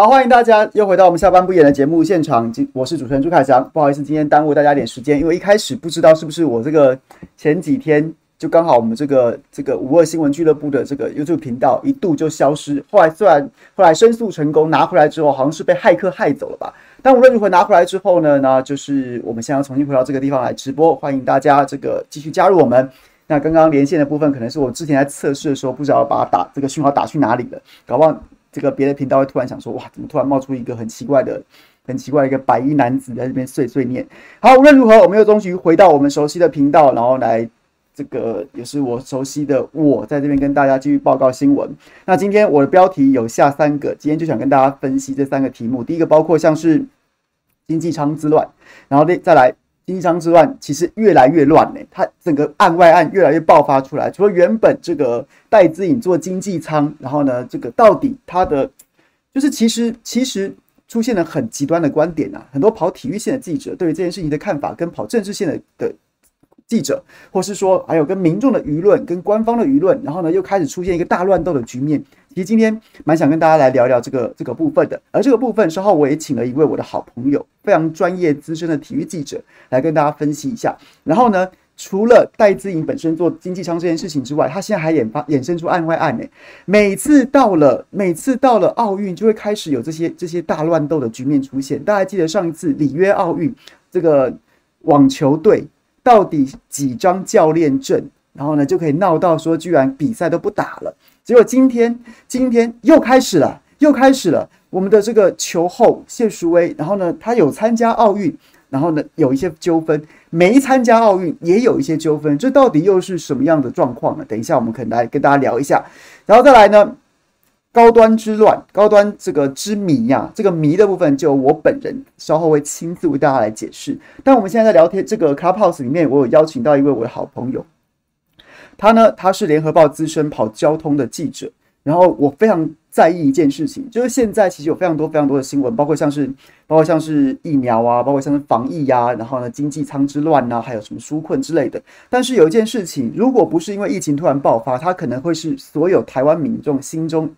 好，欢迎大家又回到我们下班不演的节目现场。今我是主持人朱凯翔，不好意思，今天耽误大家一点时间，因为一开始不知道是不是我这个前几天就刚好我们这个这个五二新闻俱乐部的这个 YouTube 频道一度就消失。后来虽然后来申诉成功拿回来之后，好像是被骇客骇走了吧？但无论如何拿回来之后呢，那就是我们现在要重新回到这个地方来直播，欢迎大家这个继续加入我们。那刚刚连线的部分可能是我之前在测试的时候不知道把它打这个讯号打去哪里了，搞不好。这个别的频道会突然想说，哇，怎么突然冒出一个很奇怪的、很奇怪的一个白衣男子在这边碎碎念？好，无论如何，我们又终于回到我们熟悉的频道，然后来这个也是我熟悉的我在这边跟大家继续报告新闻。那今天我的标题有下三个，今天就想跟大家分析这三个题目。第一个包括像是经济舱之乱，然后再再来。经济舱之乱其实越来越乱呢，它整个案外案越来越爆发出来。除了原本这个戴资颖做经济舱，然后呢，这个到底他的就是其实其实出现了很极端的观点啊，很多跑体育线的记者对于这件事情的看法，跟跑政治线的的记者，或是说还有跟民众的舆论、跟官方的舆论，然后呢又开始出现一个大乱斗的局面。其实今天蛮想跟大家来聊聊这个这个部分的，而这个部分稍后我也请了一位我的好朋友，非常专业资深的体育记者来跟大家分析一下。然后呢，除了戴资颖本身做经济舱这件事情之外，他现在还研发衍生出案外案呢。每次到了每次到了奥运，就会开始有这些这些大乱斗的局面出现。大家记得上一次里约奥运，这个网球队到底几张教练证，然后呢就可以闹到说居然比赛都不打了。结果今天，今天又开始了，又开始了。我们的这个球后谢淑薇，然后呢，他有参加奥运，然后呢，有一些纠纷；没参加奥运，也有一些纠纷。这到底又是什么样的状况呢？等一下，我们可能来跟大家聊一下。然后再来呢，高端之乱，高端这个之谜呀、这个谜的部分，就我本人稍后会亲自为大家来解释。但我们现在在聊天这个 Clubhouse 里面，我有邀请到一位我的好朋友。他呢，他是联合报资深跑交通的记者，然后我非常在意一件事情，就是现在其实有非常多非常多的新闻，包括像是包括像是疫苗啊，包括像是防疫呀、然后呢经济舱之乱呐、还有什么纾困之类的。但是有一件事情，如果不是因为疫情突然爆发，它可能会是所有台湾民众心中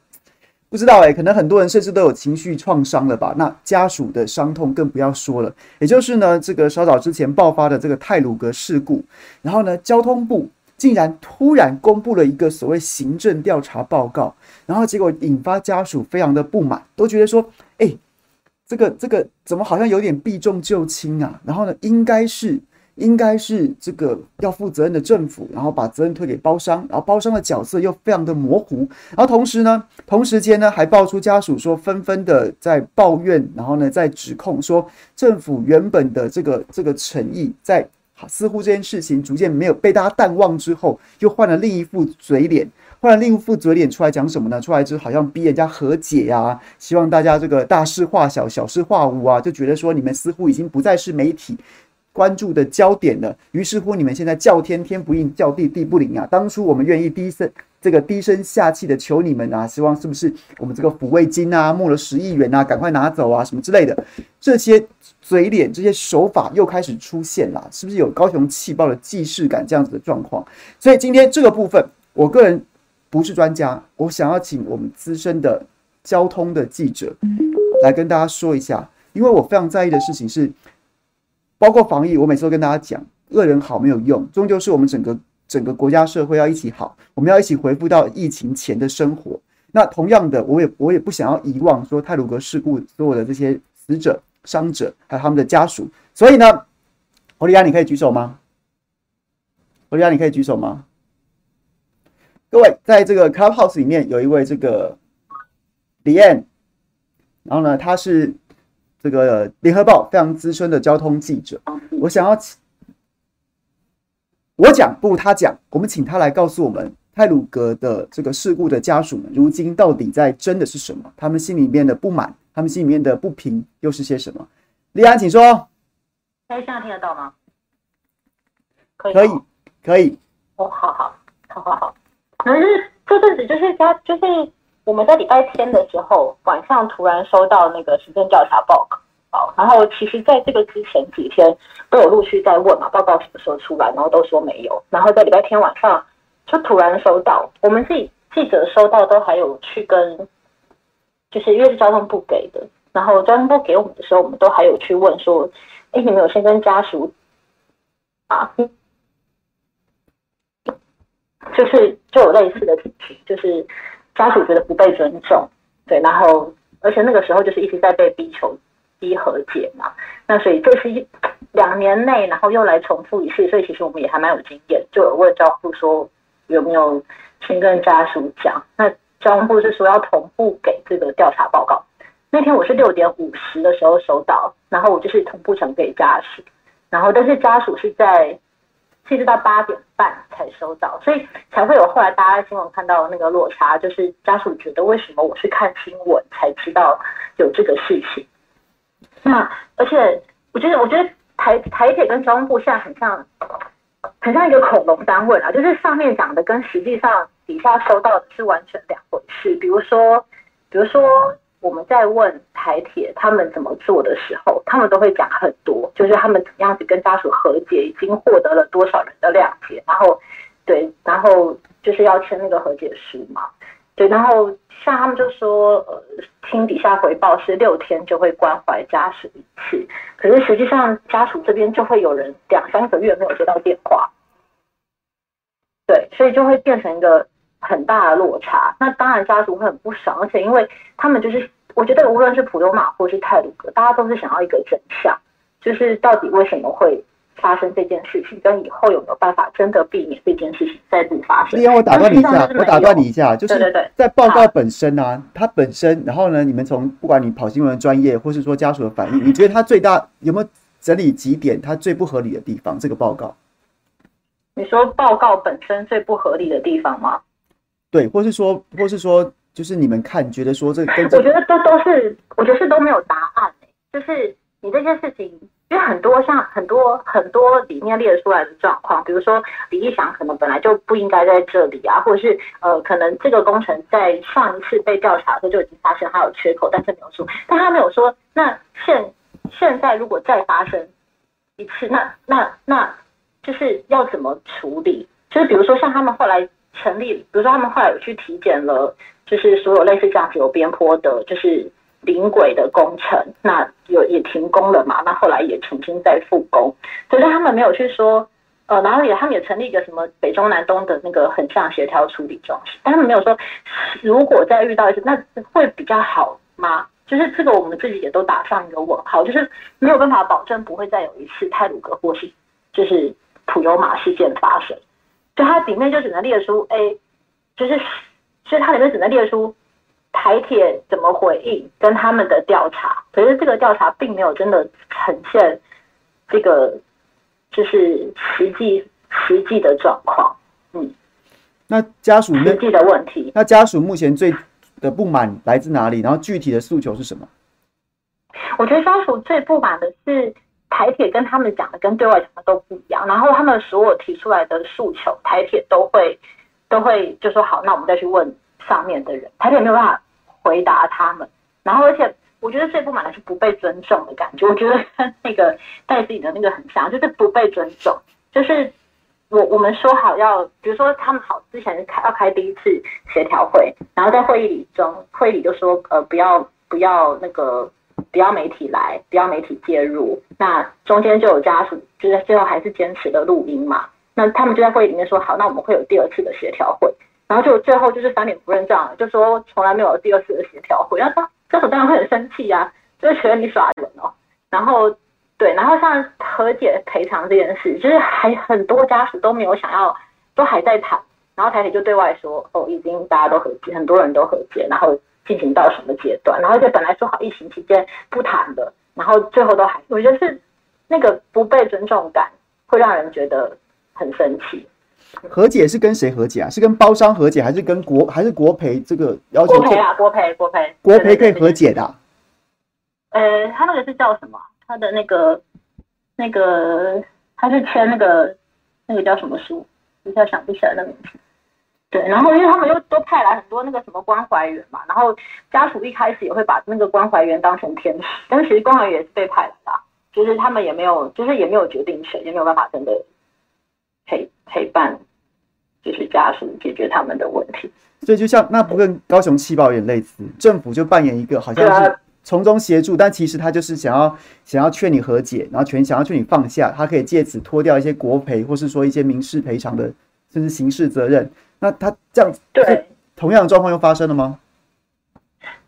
不知道诶、可能很多人甚至都有情绪创伤了吧？那家属的伤痛更不要说了。也就是呢，这个稍早之前爆发的这个泰鲁阁事故，然后呢，交通部。竟然突然公布了一个所谓行政调查报告，然后结果引发家属非常的不满，都觉得说，哎、欸，这个这个怎么好像有点避重就轻啊？然后呢，应该是应该是这个要负责任的政府，然后把责任推给包商，然后包商的角色又非常的模糊，然后同时呢，同时间呢还爆出家属说纷纷的在抱怨，然后呢在指控说政府原本的这个这个诚意在。似乎这件事情逐渐没有被大家淡忘之后，又换了另一副嘴脸，换了另一副嘴脸出来讲什么呢？出来之后好像逼人家和解呀、希望大家这个大事化小，小事化无啊，就觉得说你们似乎已经不再是媒体关注的焦点了。于是乎，你们现在叫天天不应，叫地地不灵啊。当初我们愿意低声这个低声下气的求你们啊，希望是不是我们这个抚慰金啊，募了十亿元啊，赶快拿走啊，什么之类的这些。嘴脸这些手法又开始出现了，是不是有高雄气爆的既视感这样子的状况？所以今天这个部分，我个人不是专家，我想要请我们资深的交通的记者来跟大家说一下，因为我非常在意的事情是，包括防疫，我每次都跟大家讲，恶人好没有用，终究是我们整个整个国家社会要一起好，我们要一起恢复到疫情前的生活。那同样的，我也我也不想要遗忘说泰鲁格事故所有的这些死者。伤者还有他们的家属，所以呢，欧利亚，你可以举手吗？欧利亚，你可以举手吗？各位，在这个 Clubhouse 里面有一位这个李燕，然后呢，他是这个联合报非常资深的交通记者。我想要请我讲不如他讲，我们请他来告诉我们泰鲁格的这个事故的家属们，如今到底在争的是什么？他们心里面的不满。他们心里面的不平又是些什么？立安，请说。哎，现在听得到吗？可以，可以，可以。哦，好好，好好好。可是这阵子就是家，就是我们在礼拜天的时候晚上突然收到那个行政调查报告，好，然后其实在这个之前几天都有陆续在问嘛，报告什么时候出来，然后都说没有，然后在礼拜天晚上就突然收到，我们自己记者收到都还有去跟。就是因为是交通部给的，然后交通部给我们的时候，我们都还有去问说，哎，你们有先跟家属啊，就是就有类似的情形，就是家属觉得不被尊重，对，然后而且那个时候就是一直在被逼求逼和解嘛，那所以这是一两年内，然后又来重复一次，所以其实我们也还蛮有经验，就有问交通部说有没有先跟家属讲，那。交通部是说要同步给这个调查报告。那天我是六点五十的时候收到，然后我就是同步呈给家属，然后但是家属是在其实到八点半才收到，所以才会有后来大家在新闻看到那个落差，就是家属觉得为什么我是看新闻才知道有这个事情。那而且我觉得，我觉得台台铁跟交通部现在很像，很像一个恐龙单位啊，就是上面讲的跟实际上。底下收到的是完全两回事。比如说，比如说我们在问台铁他们怎么做的时候，他们都会讲很多，就是他们怎样子跟家属和解，已经获得了多少人的谅解，然后对，然后就是要签那个和解书嘛，对，然后像他们就说，呃，听底下回报是六天就会关怀家属一次，可是实际上家属这边就会有人两三个月没有接到电话，对，所以就会变成一个。很大的落差，那当然家属会很不爽，而且因为他们就是，我觉得无论是普悠玛或是泰鲁格，大家都是想要一个真相，就是到底为什么会发生这件事情，跟以后有没有办法真的避免这件事情再度发生。利安，我打断你一下，我打断你一下，就是在报告本身啊，它本身，然后呢，你们从不管你跑新闻专业，或是说家属的反应，你觉得它最大有没有整理几点它最不合理的地方？这个报告，你说报告本身最不合理的地方吗？对，或是说，或是说，就是你们看，觉得说这跟这我觉得都都是，我觉得是都没有答案。就是你这些事情，因为很多像很多很多里面列出来的状况，比如说李义祥可能本来就不应该在这里啊，或者是呃，可能这个工程在上一次被调查的时候就已经发现它有缺口，但是没有说，但他没有说，那现现在如果再发生一次，那那那就是要怎么处理？就是比如说像他们后来。成立，比如说他们后来有去体检了，就是所有类似这样子有边坡的，就是临轨的工程，那有也停工了嘛？那后来也重新再复工，可是他们没有去说，呃，然后也他们也成立一个什么北中南东的那个横向协调处理中心，但他们没有说，如果再遇到一次，那会比较好吗？就是这个我们自己也都打上一个问号，就是没有办法保证不会再有一次泰鲁阁或是就是普悠玛事件发生。就它里面就只能列出 A，就是，所以它里面只能列出台铁怎么回应跟他们的调查，可是这个调查并没有真的呈现这个就是实际实际的状况。嗯，那家属实际的问题，那家属目前最的不满来自哪里？然后具体的诉求是什么？我觉得家属最不满的是。台铁跟他们讲的跟对外讲的都不一样，然后他们所有提出来的诉求，台铁都会都会就说好，那我们再去问上面的人，台铁没有办法回答他们，然后而且我觉得最不满的是不被尊重的感觉，我觉得跟那个带自己的那个很像，就是不被尊重，就是我我们说好要，比如说他们好之前开要开第一次协调会，然后在会议里中会议里就说呃不要不要那个。不要媒体来，不要媒体介入。那中间就有家属，就是最后还是坚持的录音嘛。那他们就在会议里面说好，那我们会有第二次的协调会。然后就最后就是翻脸不认账，就说从来没有第二次的协调会。然后家属当然会很生气呀、就是觉得你耍人哦。然后对，然后像和解赔偿这件事，就是还很多家属都没有想要，都还在谈。然后台铁就对外说，哦，已经大家都和解，很多人都和解，然后。进行到什么阶段？然后就本来说好疫情期间不谈的，然后最后都还，我觉得是那个不被尊重感会让人觉得很生气。和解是跟谁和解啊？是跟包商和解，还是跟国还是国赔这个要求？国赔啊，国赔，国赔，国赔可以和解的啊。呃，他那个是叫什么？他的那个那个他是签那个那个叫什么书？一下想不起来那名字。对，然后因为他们又都派来很多那个什么关怀员嘛，然后家属一开始也会把那个关怀员当成天使，但是其实关怀员也是被派来的，就是他们也没有，就是也没有决定权，也没有办法真的陪陪伴，就是家属解决他们的问题。所以就像那不跟高雄气爆有点类似，政府就扮演一个好像是从中协助，但其实他就是想要想要劝你和解，然后全想要劝你放下，他可以借此脱掉一些国赔，或是说一些民事赔偿的甚至刑事责任。那他这样对同样的状况又发生了吗？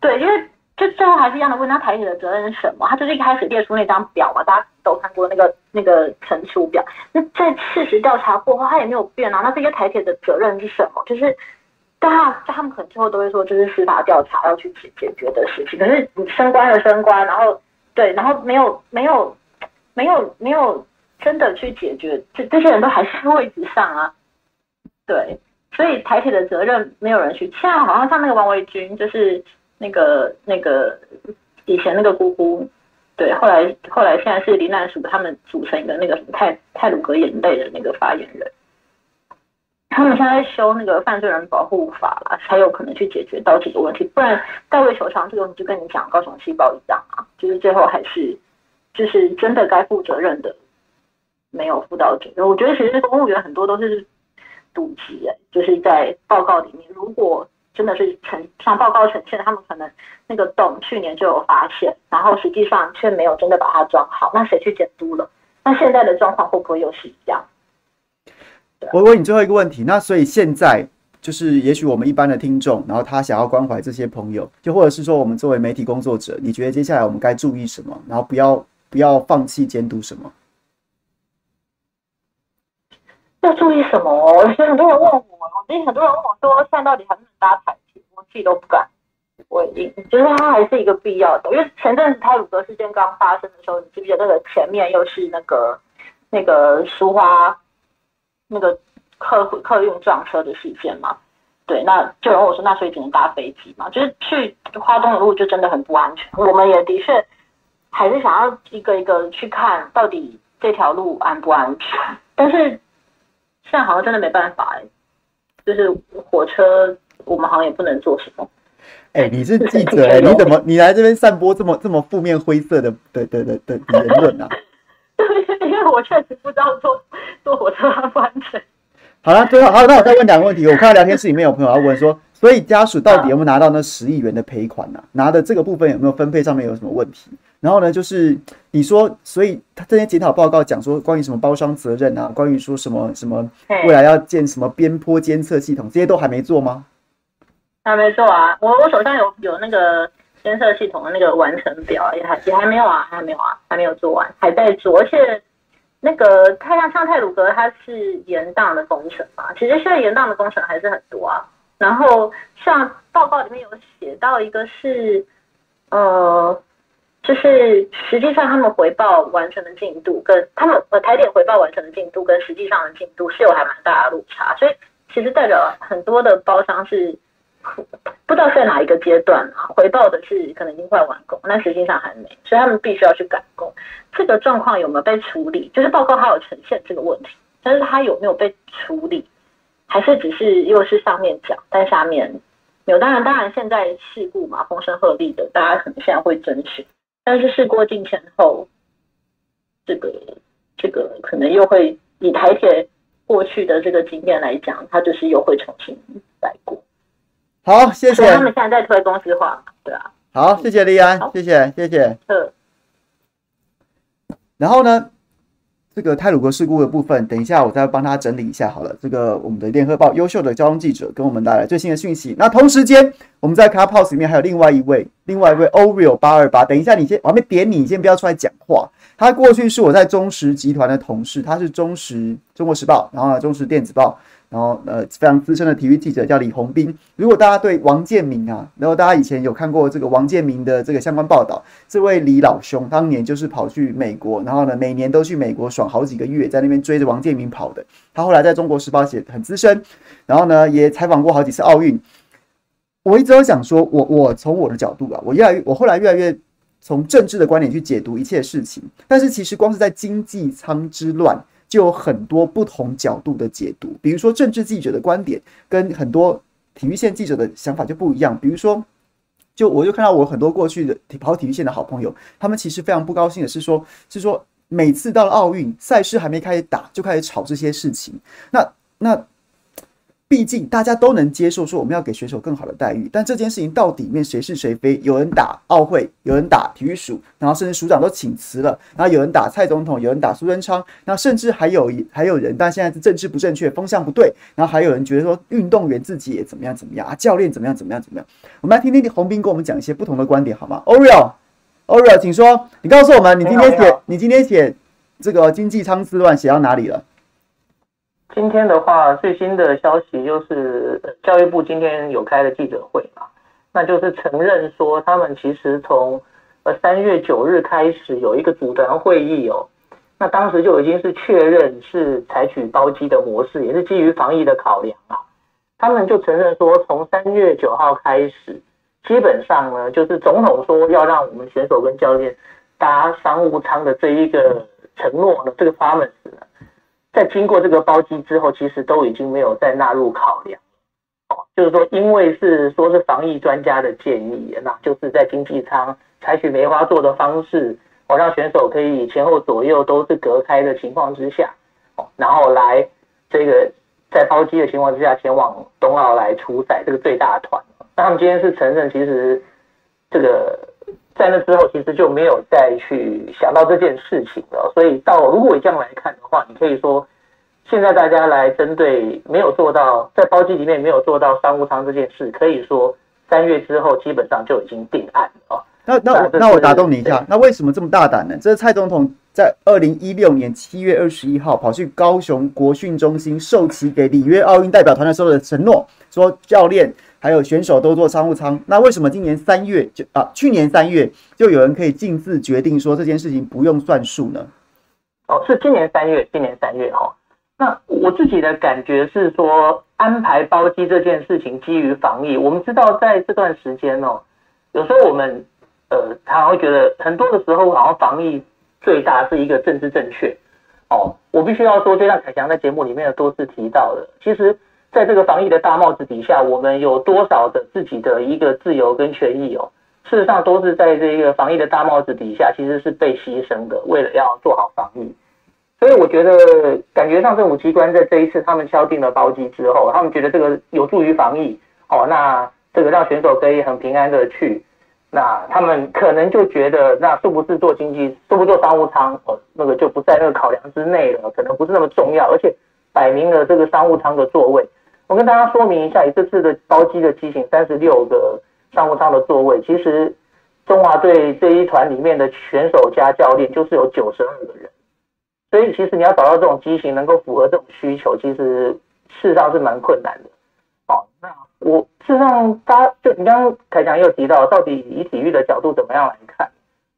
对，因为。就最后还是一样的问他台铁的责任是什么？他就是一开始列出那张表嘛，大家都看过那个那个陈述表。那在事实调查过后，他也没有变啊。那这些台铁的责任是什么？就是，但他他们可能最后都会说，这是司法调查要去解解决的事情。可是你升官了升官，然后对，然后没有没有没有没有真的去解决，这这些人都还是位置上啊。对，所以台铁的责任没有人去。现在好像像那个王维军，就是。那个那个以前那个姑姑，对，后来后来现在是林南署他们组成一个那个什么泰泰鲁格眼泪的那个发言人，他们现在修那个犯罪人保护法了，才有可能去解决到这个问题，不然代位求偿这个就跟你讲高雄细胞一样啊，就是最后还是就是真的该负责任的没有负到责任。我觉得其实公务员很多都是赌击哎，就是在报告里面如果。真的是呈像报告呈现，他们可能那个洞去年就有发现，然后实际上却没有真的把它装好，那谁去监督了？那现在的状况会不会又是一样？我问你最后一个问题，那所以现在就是，也许我们一般的听众，然后他想要关怀这些朋友，就或者是说我们作为媒体工作者，你觉得接下来我们该注意什么？然后不要不要放弃监督什么？要注意什么？哦，有很多人问我，我最近很多人问我说，现在到底还能搭台铁？我自己都不敢回应，就是它还是一个必要的。因为前阵子太鲁阁事件刚发生的时候，你记不记得那个前面又是那个那个苏花那个客客运撞车的事件嘛？对，那就有人问我说，那所以只能搭飞机嘛？就是去花东的路就真的很不安全。我们也的确还是想要一个一个去看到底这条路安不安全，但是。现在好像真的没办法哎，就是火车，我们好像也不能做什么。哎、欸，你是记者哎，你怎么你来这边散播这么这么负面灰色的的的的的言论啊？对，因为我确实不知道坐坐火车安不安全。好了，最后好，那我再问两个问题。我看到聊天室里面有朋友要问说，所以家属到底有没有拿到那十亿元的赔款呢、啊？拿的这个部分有没有分配上面有什么问题？然后呢，就是你说，所以他这些检讨报告讲说，关于什么包商责任啊，关于说什么什么未来要建什么边坡监测系统，这些都还没做吗？还没做啊，我我手上有有那个监测系统的那个完成表，也还也还没有啊，还没有啊，还没有做完，还在做，而且。那个太阳像泰鲁格，它是延宕的工程嘛？其实现在延宕的工程还是很多啊。然后像报告里面有写到一个是，呃，就是实际上他们回报完成的进度跟他们呃台点回报完成的进度跟实际上的进度是有还蛮大的落差，所以其实代表很多的包商是。不知道在哪一个阶段啊，回报的是可能已经快完工，但实际上还没，所以他们必须要去赶工。这个状况有没有被处理？就是报告还有呈现这个问题，但是它有没有被处理，还是只是又是上面讲，但下面有。当然，当然现在事故嘛，风声鹤唳的，大家可能现在会争取，但是事过境迁后，这个这个可能又会以台铁过去的这个经验来讲，它就是又会重新来过。好，谢谢。他们现在在推公司化，对啊。好，谢谢利安，谢谢，谢谢。嗯。然后呢，这个泰鲁格事故的部分，等一下我再帮他整理一下好了。这个我们的联合报优秀的交通记者跟我们带来最新的讯息。那同时间，我们在 Car p o s 里面还有另外一位，另外一位 Oreo 八二八。等一下，你先，我还没点你，你先不要出来讲话。他过去是我在中石集团的同事，他是中石中国时报，然后呢，中石电子报。然后呃，非常资深的体育记者叫李红斌。如果大家对王建民啊，然后大家以前有看过这个王建民的这个相关报道，这位李老兄当年就是跑去美国，然后呢，每年都去美国爽好几个月，在那边追着王建民跑的。他后来在中国时报写很资深，然后呢，也采访过好几次奥运。我一直都想说，我我从我的角度啊，我越来越，我后来越来越从政治的观点去解读一切事情。但是其实光是在经济舱之乱。就有很多不同角度的解读，比如说政治记者的观点跟很多体育线记者的想法就不一样。比如说，就我就看到我很多过去的跑体育线的好朋友，他们其实非常不高兴的是说，是说每次到了奥运赛事还没开始打，就开始吵这些事情。那那毕竟大家都能接受说我们要给选手更好的待遇，但这件事情到底面谁是谁非？有人打奥会，有人打体育署，然后甚至署长都请辞了，然后有人打蔡总统，有人打苏贞昌，那甚至还有还有人，但现在是政治不正确，风向不对，然后还有人觉得说运动员自己也怎么样怎么样啊，教练怎么样怎么样怎么样？我们来听听泓宾跟我们讲一些不同的观点好吗？Oreo，Oreo，请说，你告诉我们，你今天写你今天写这个经济舱之乱写到哪里了？今天的话，最新的消息就是教育部今天有开了记者会嘛，那就是承认说他们其实从呃三月九日开始有一个组团会议哦，那当时就已经是确认是采取包机的模式，也是基于防疫的考量啊。他们就承认说，从三月九号开始，基本上呢就是总统说要让我们选手跟教练搭商务舱的这一个承诺呢，这个 promise 呢。在经过这个包机之后，其实都已经没有再纳入考量，哦，就是说，因为是说是防疫专家的建议，那就是在经济舱采取梅花座的方式，哦，让选手可以前后左右都是隔开的情况之下，哦，然后来这个在包机的情况之下前往冬奥来出赛这个最大团。那他们今天是承认，其实这个。在那之后，其实就没有再去想到这件事情了。所以到如果你这样来看的话，你可以说，现在大家来针对没有做到在包机里面没有做到商务舱这件事，可以说三月之后基本上就已经定案了。那那我那我打动你一下，那为什么这么大胆呢？这是蔡总统在二零一六年七月二十一号跑去高雄国训中心授旗给里约奥运代表团的时候的承诺，说教练。还有选手都做商务舱，那为什么今年三月就啊，去年三月就有人可以径自决定说这件事情不用算数呢？哦，是今年三月，今年三月哈、哦。那我自己的感觉是说，安排包机这件事情基于防疫。我们知道在这段时间哦，有时候我们呃，常会觉得很多的时候好像防疫最大是一个政治正确哦。我必须要说，就像凯翔在节目里面有多次提到的，其实。在这个防疫的大帽子底下，我们有多少的自己的一个自由跟权益哦？事实上，都是在这个防疫的大帽子底下，其实是被牺牲的。为了要做好防疫，所以我觉得，感觉上政府机关在这一次他们敲定了包机之后，他们觉得这个有助于防疫哦。那这个让选手可以很平安的去，那他们可能就觉得，那是不是坐经济，是不是坐商务舱哦？那个就不在那个考量之内了，可能不是那么重要，而且摆明了这个商务舱的座位。我跟大家说明一下，以这次的包机的机型，三十六个商务舱的座位，其实中华队这一团里面的选手加教练就是有九十二个人，所以其实你要找到这种机型能够符合这种需求，其实事实上是蛮困难的。好，那我事实上，大家就你刚刚凯强也有提到，到底以体育的角度怎么样来看？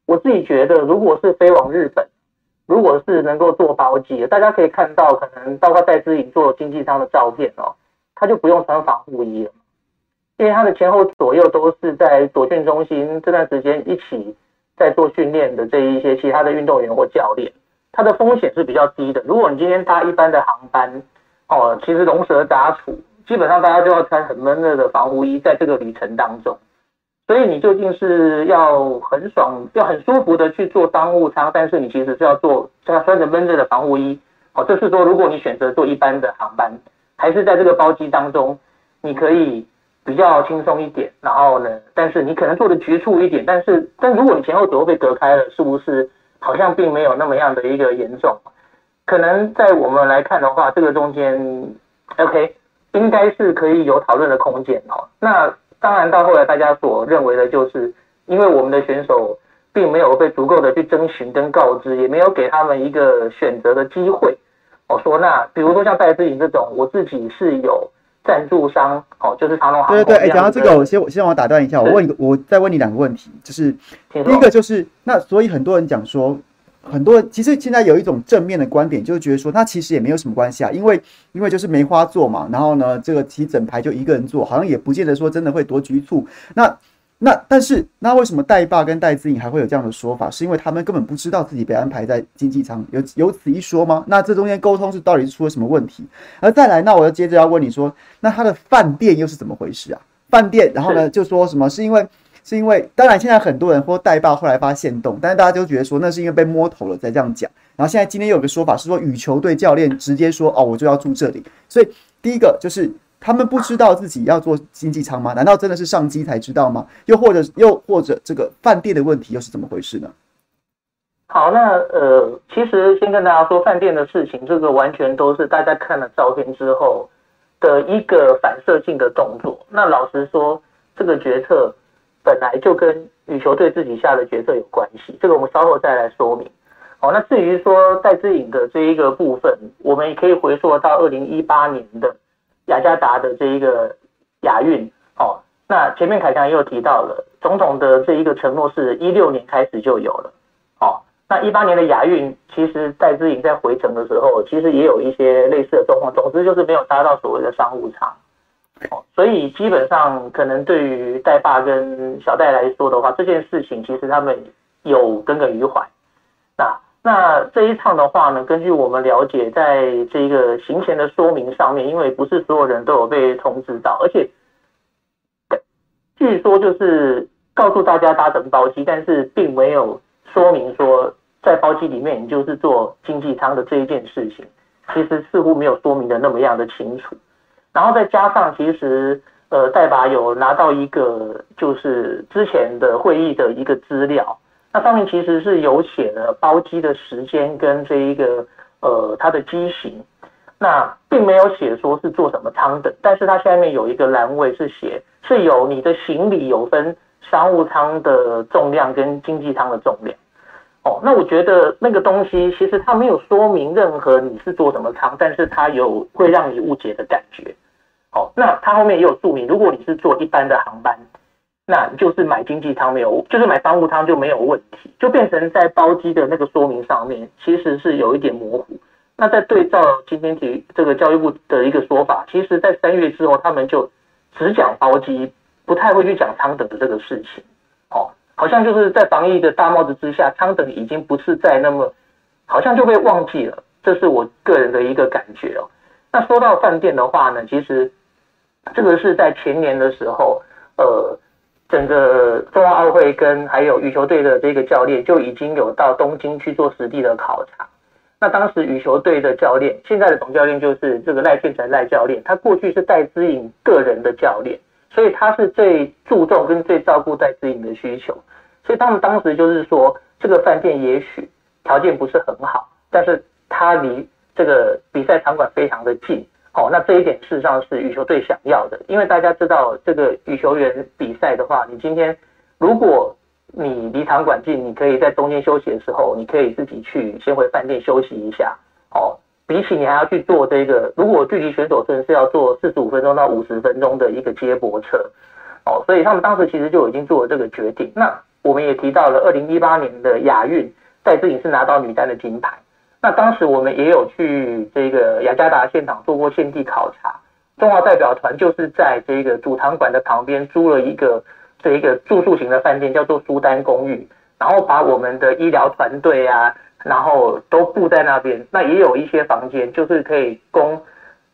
我自己觉得，如果是飞往日本。如果是能够坐包机，大家可以看到，可能包括戴资颖坐经济舱的照片哦，他就不用穿防护衣了，因为他的前后左右都是在左训中心这段时间一起在做训练的这一些其他的运动员或教练，他的风险是比较低的。如果你今天搭一般的航班哦，其实龙蛇杂处，基本上大家就要穿很闷热的防护衣，在这个旅程当中。所以你究竟是要很爽，要很舒服的去做商务舱，但是你其实是要做，要穿着闷热的防护衣。哦，这是说如果你选择坐一般的航班，还是在这个包机当中，你可以比较轻松一点。然后呢，但是你可能做的局促一点，但是但如果你前后左右被隔开了，是不是好像并没有那么样的一个严重？可能在我们来看的话，这个中间，OK，应该是可以有讨论的空间哦。那。当然，到后来大家所认为的就是，因为我们的选手并没有被足够的去征询跟告知，也没有给他们一个选择的机会。我说，那比如说像戴志颖这种，我自己是有赞助商，哦，就是长荣航空。对对对，讲到这个，我先我先让我打断一下，我问一个，我再问你两个问题，就是第一个就是，那所以很多人讲说。很多人其实现在有一种正面的观点，就是觉得说，那其实也没有什么关系啊，因为因为就是梅花座嘛，然后呢，这个其实整排就一个人坐，好像也不见得说真的会多局促。那那但是那为什么戴爸跟戴资颖还会有这样的说法？是因为他们根本不知道自己被安排在经济舱，有有此一说吗？那这中间沟通是到底是出了什么问题？而再来，那我要接着要问你说，那他的饭店又是怎么回事啊？饭店，然后呢就说什么是因为？是因为，当然现在很多人或代爸后来发现动，但是大家都觉得说那是因为被摸头了才这样讲。然后现在今天又有个说法是说羽球队教练直接说哦，我就要住这里。所以第一个就是他们不知道自己要做经济舱吗？难道真的是上机才知道吗？又或者又或者这个饭店的问题又是怎么回事呢？好，那呃，其实先跟大家说饭店的事情，这个完全都是大家看了照片之后的一个反射性的动作。那老实说，这个决策本来就跟羽球队自己下的决策有关系，这个我们稍后再来说明。好，那至于说戴资颖的这一个部分，我们也可以回溯到二零一八年的雅加达的这一个亚运。哦，那前面凯强也有提到了，总统的这一个承诺是一六年开始就有了。哦，那一八年的亚运，其实戴资颖在回程的时候，其实也有一些类似的状况，总之就是没有搭到所谓的商务舱。哦，所以基本上可能对于戴爸跟小戴来说的话，这件事情其实他们有耿耿于怀。那那这一趟的话呢，根据我们了解，在这个行前的说明上面，因为不是所有人都有被通知到，而且据说就是告诉大家搭乘包机，但是并没有说明说在包机里面你就是坐经济舱的这一件事情，其实似乎没有说明的那么样的清楚。然后再加上，其实呃，戴爸有拿到一个就是之前的会议的一个资料，那上面其实是有写了包机的时间跟这一个呃它的机型，那并没有写说是坐什么舱的，但是它下面有一个栏位是写是有你的行李有分商务舱的重量跟经济舱的重量。哦，那我觉得那个东西其实它没有说明任何你是坐什么舱，但是它有会让你误解的感觉。好，那它后面也有注明，如果你是坐一般的航班，那就是买经济舱没有，就是买商务舱就没有问题，就变成在包机的那个说明上面其实是有一点模糊。那在对照今天提这个教育部的一个说法，其实在三月之后他们就只讲包机，不太会去讲舱等的这个事情。哦，好像就是在防疫的大帽子之下，舱等已经不是在那么，好像就被忘记了。这是我个人的一个感觉哦。那说到饭店的话呢，其实。这个是在前年的时候，呃，整个冬奥会跟还有羽球队的这个教练就已经有到东京去做实地的考察。那当时羽球队的教练，现在的总教练就是这个赖俊成赖教练，他过去是戴资颖个人的教练，所以他是最注重跟最照顾戴资颖的需求。所以他们当时就是说，这个饭店也许条件不是很好，但是他离这个比赛场馆非常的近。哦，那这一点事实上是羽球队想要的，因为大家知道这个羽球员比赛的话，你今天如果你离场馆近，你可以在中间休息的时候，你可以自己去先回饭店休息一下。哦，比起你还要去做这个，如果距离选手村是要坐四十五分钟到五十分钟的一个接驳车，哦，所以他们当时其实就已经做了这个决定。那我们也提到了二零一八年的亚运，戴资颖是拿到女单的金牌。那当时我们也有去这个雅加达现场做过现地考察，中华代表团就是在这个主场馆的旁边租了一个这一个住宿型的饭店，叫做苏丹公寓，然后把我们的医疗团队啊，然后都布在那边。那也有一些房间，就是可以供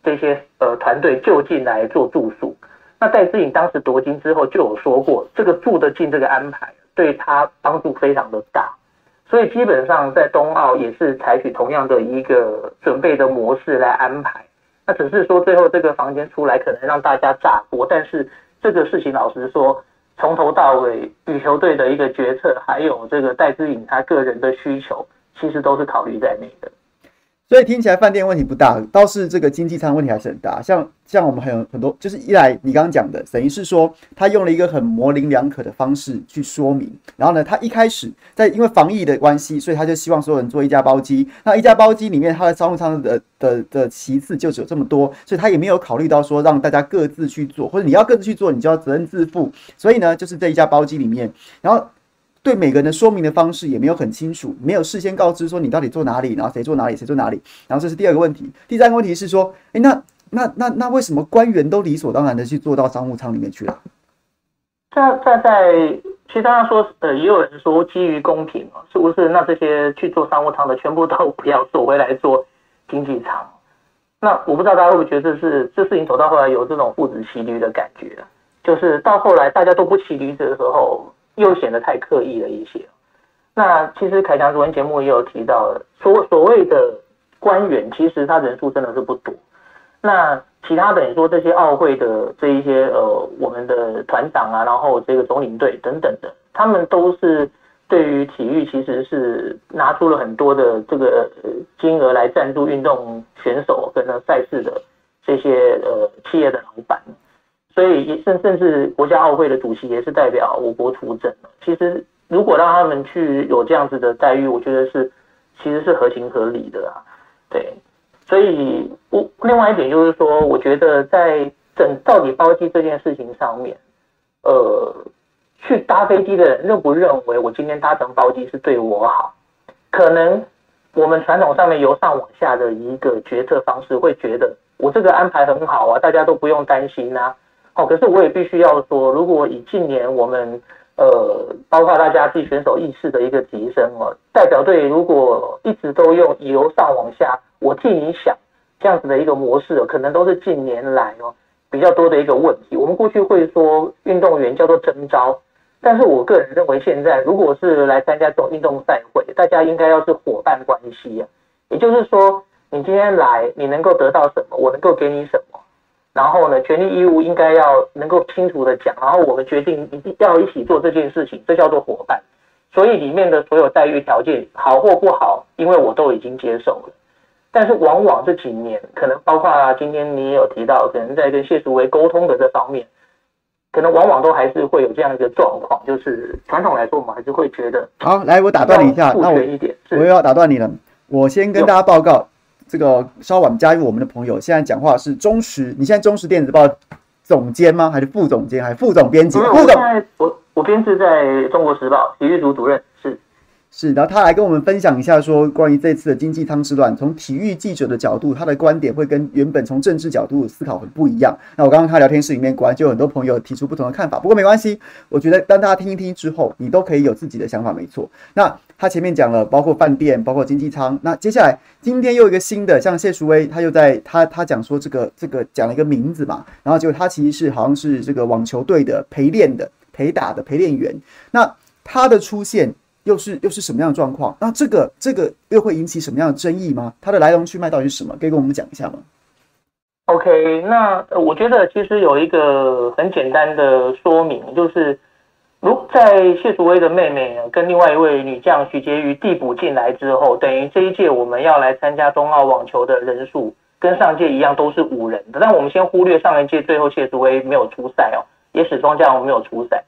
这些呃团队就近来做住宿。那戴资颖当时夺金之后就有说过，这个住得近这个安排对他帮助非常的大。所以基本上在冬奥也是采取同样的一个准备的模式来安排，那只是说最后这个房间出来可能让大家炸锅，但是这个事情老实说，从头到尾羽球队的一个决策，还有这个戴资颖她个人的需求，其实都是考虑在内的。所以听起来饭店问题不大，倒是这个经济舱问题还是很大。像像我们还有很多，就是一来你刚刚讲的，等于是说他用了一个很模棱两可的方式去说明。然后呢，他一开始在因为防疫的关系，所以他就希望所有人坐一家包机。那一家包机里面，他的商务舱的的的席次就只有这么多，所以他也没有考虑到说让大家各自去做，或者你要各自去做，你就要责任自负。所以呢，就是这一家包机里面，然后。对每个人的说明的方式也没有很清楚，没有事先告知说你到底坐哪里，然后谁坐哪里，谁坐哪里。然后这是第二个问题。第三个问题是说，诶，那那那那为什么官员都理所当然的去坐到商务舱里面去了？在在在，其实大家说，呃，也有人说基于公平嘛，是不是？那这些去做商务舱的全部都不要坐回来坐经济舱？那我不知道大家会不会觉得这是这事情走到后来有这种父子骑驴的感觉，就是到后来大家都不骑驴子的时候。又显得太刻意了一些。那其实凯强昨天节目也有提到，所所谓的官员，其实他人数真的是不多。那其他的你说这些奥会的这一些呃我们的团长啊，然后这个总领队等等的，他们都是对于体育其实是拿出了很多的这个金额来赞助运动选手跟那赛事的这些呃企业的老板，所以也甚甚至国家奥会的主席也是代表我国出征。其实如果让他们去有这样子的待遇，我觉得是其实是合情合理的啊，对。所以，我另外一点就是说，我觉得在整到底包机这件事情上面，呃，去搭飞机的人认不认为我今天搭乘包机是对我好？可能我们传统上面由上往下的一个决策方式会觉得我这个安排很好啊，大家都不用担心啊。哦，可是我也必须要说，如果以近年我们呃，包括大家对选手意识的一个提升哦，代表队如果一直都用由上往下。我替你想，这样子的一个模式，可能都是近年来哦比较多的一个问题。我们过去会说运动员叫做征召，但是我个人认为，现在如果是来参加这种运动赛会，大家应该要是伙伴关系啊。也就是说，你今天来，你能够得到什么，我能够给你什么，然后呢，权利义务应该要能够清楚的讲，然后我们决定一定要一起做这件事情，这叫做伙伴。所以里面的所有待遇条件好或不好，因为我都已经接受了。但是往往这几年，可能包括今天你也有提到，可能在跟谢淑薇沟通的这方面，可能往往都还是会有这样一个状况，就是传统来说，我们还是会觉得。好，来，我打断你一下，那我我又要打断你了。我先跟大家报告，这个稍晚加入我们的朋友，现在讲话是中时，你现在中时电子报总监吗？还是副总监？还是副总编辑？副总，我我编制在中国时报体育组主任是。是，然后他来跟我们分享一下，说关于这次的经济舱之乱，从体育记者的角度，他的观点会跟原本从政治角度思考很不一样。那我刚刚看聊天室里面，果然就有很多朋友提出不同的看法。不过没关系，我觉得当大家听一听之后，你都可以有自己的想法，没错。那他前面讲了，包括饭店，包括经济舱。那接下来今天又一个新的，像谢淑薇，他又在他他讲说这个这个讲了一个名字嘛，然后结果他其实是好像是这个网球队的陪练的陪打的陪练员。那他的出现。又是又是什么样的状况？那这个这个又会引起什么样的争议吗？它的来龙去脉到底是什么？可以跟我们讲一下吗？OK，那我觉得其实有一个很简单的说明，就是如在谢淑薇的妹妹跟另外一位女将徐婕妤递补进来之后，等于这一届我们要来参加冬奥网球的人数跟上届一样都是五人的。但我们先忽略上一届最后谢淑薇没有出赛哦，也始终这样没有出赛。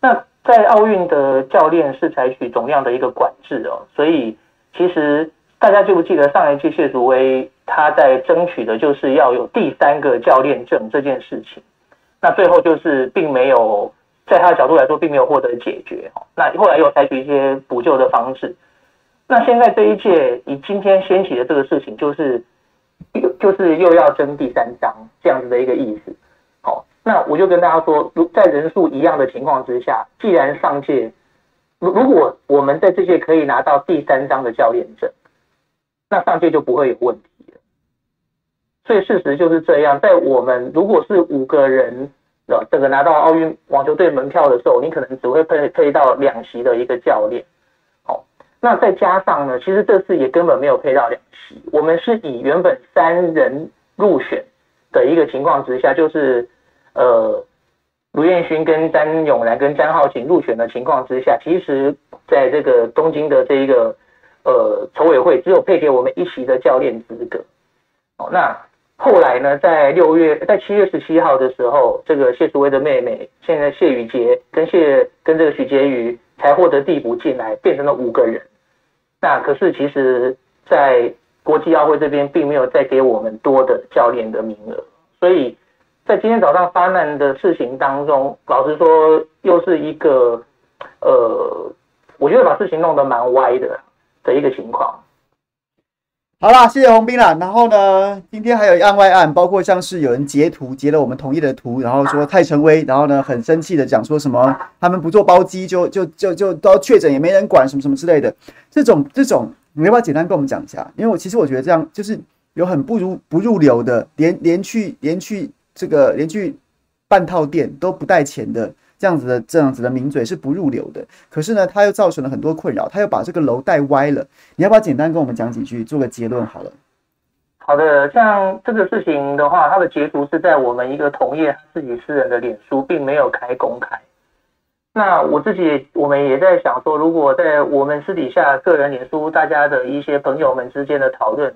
那在奥运的教练是采取总量的一个管制哦，所以其实大家记不记得上一届谢淑薇他在争取的就是要有第三个教练证这件事情，那最后就是并没有在他的角度来说并没有获得解决，那后来又采取一些补救的方式，那现在这一届以今天掀起的这个事情就是又就是又要争第三张这样子的一个意思。好那我就跟大家说，如在人数一样的情况之下，既然上届，如如果我们在这届可以拿到第三张的教练证，那上届就不会有问题了。所以事实就是这样，在我们如果是五个人，这个拿到奥运网球队门票的时候，你可能只会配配到两席的一个教练。好，那再加上呢，其实这次也根本没有配到两席，我们是以原本三人入选的一个情况之下，就是。呃，卢彦勋跟詹永然跟詹皓晴入选的情况之下，其实在这个东京的这一个呃筹委会只有配给我们一席的教练资格。哦，那后来呢，在六月，在七月十七号的时候，这个谢淑薇的妹妹，现在谢雨洁跟谢跟这个许婕妤才获得递补进来，变成了五个人。那可是其实，在国际奥会这边并没有再给我们多的教练的名额，所以。在今天早上发难的事情当中，老实说，又是一个呃，我觉得把事情弄得蛮歪的的一个情况。好啦，谢谢洪斌啦。然后呢，今天还有案外案，包括像是有人截图截了我们统一的图，然后说蔡成威，然后呢很生气的讲说什么他们不做包机就就就就都要确诊也没人管什么什么之类的。这种这种，你要不要简单跟我们讲一下？因为我其实我觉得这样就是有很不如不入流的，连连去连去。这个连去半套店都不带钱的这样子的这样子的名嘴是不入流的，可是呢，他又造成了很多困扰，他又把这个楼带歪了。你要不要简单跟我们讲几句，做个结论好了？好的，像这个事情的话，它的截图是在我们一个同业自己私人的脸书，并没有开公开。那我自己，我们也在想说，如果在我们私底下个人脸书，大家的一些朋友们之间的讨论，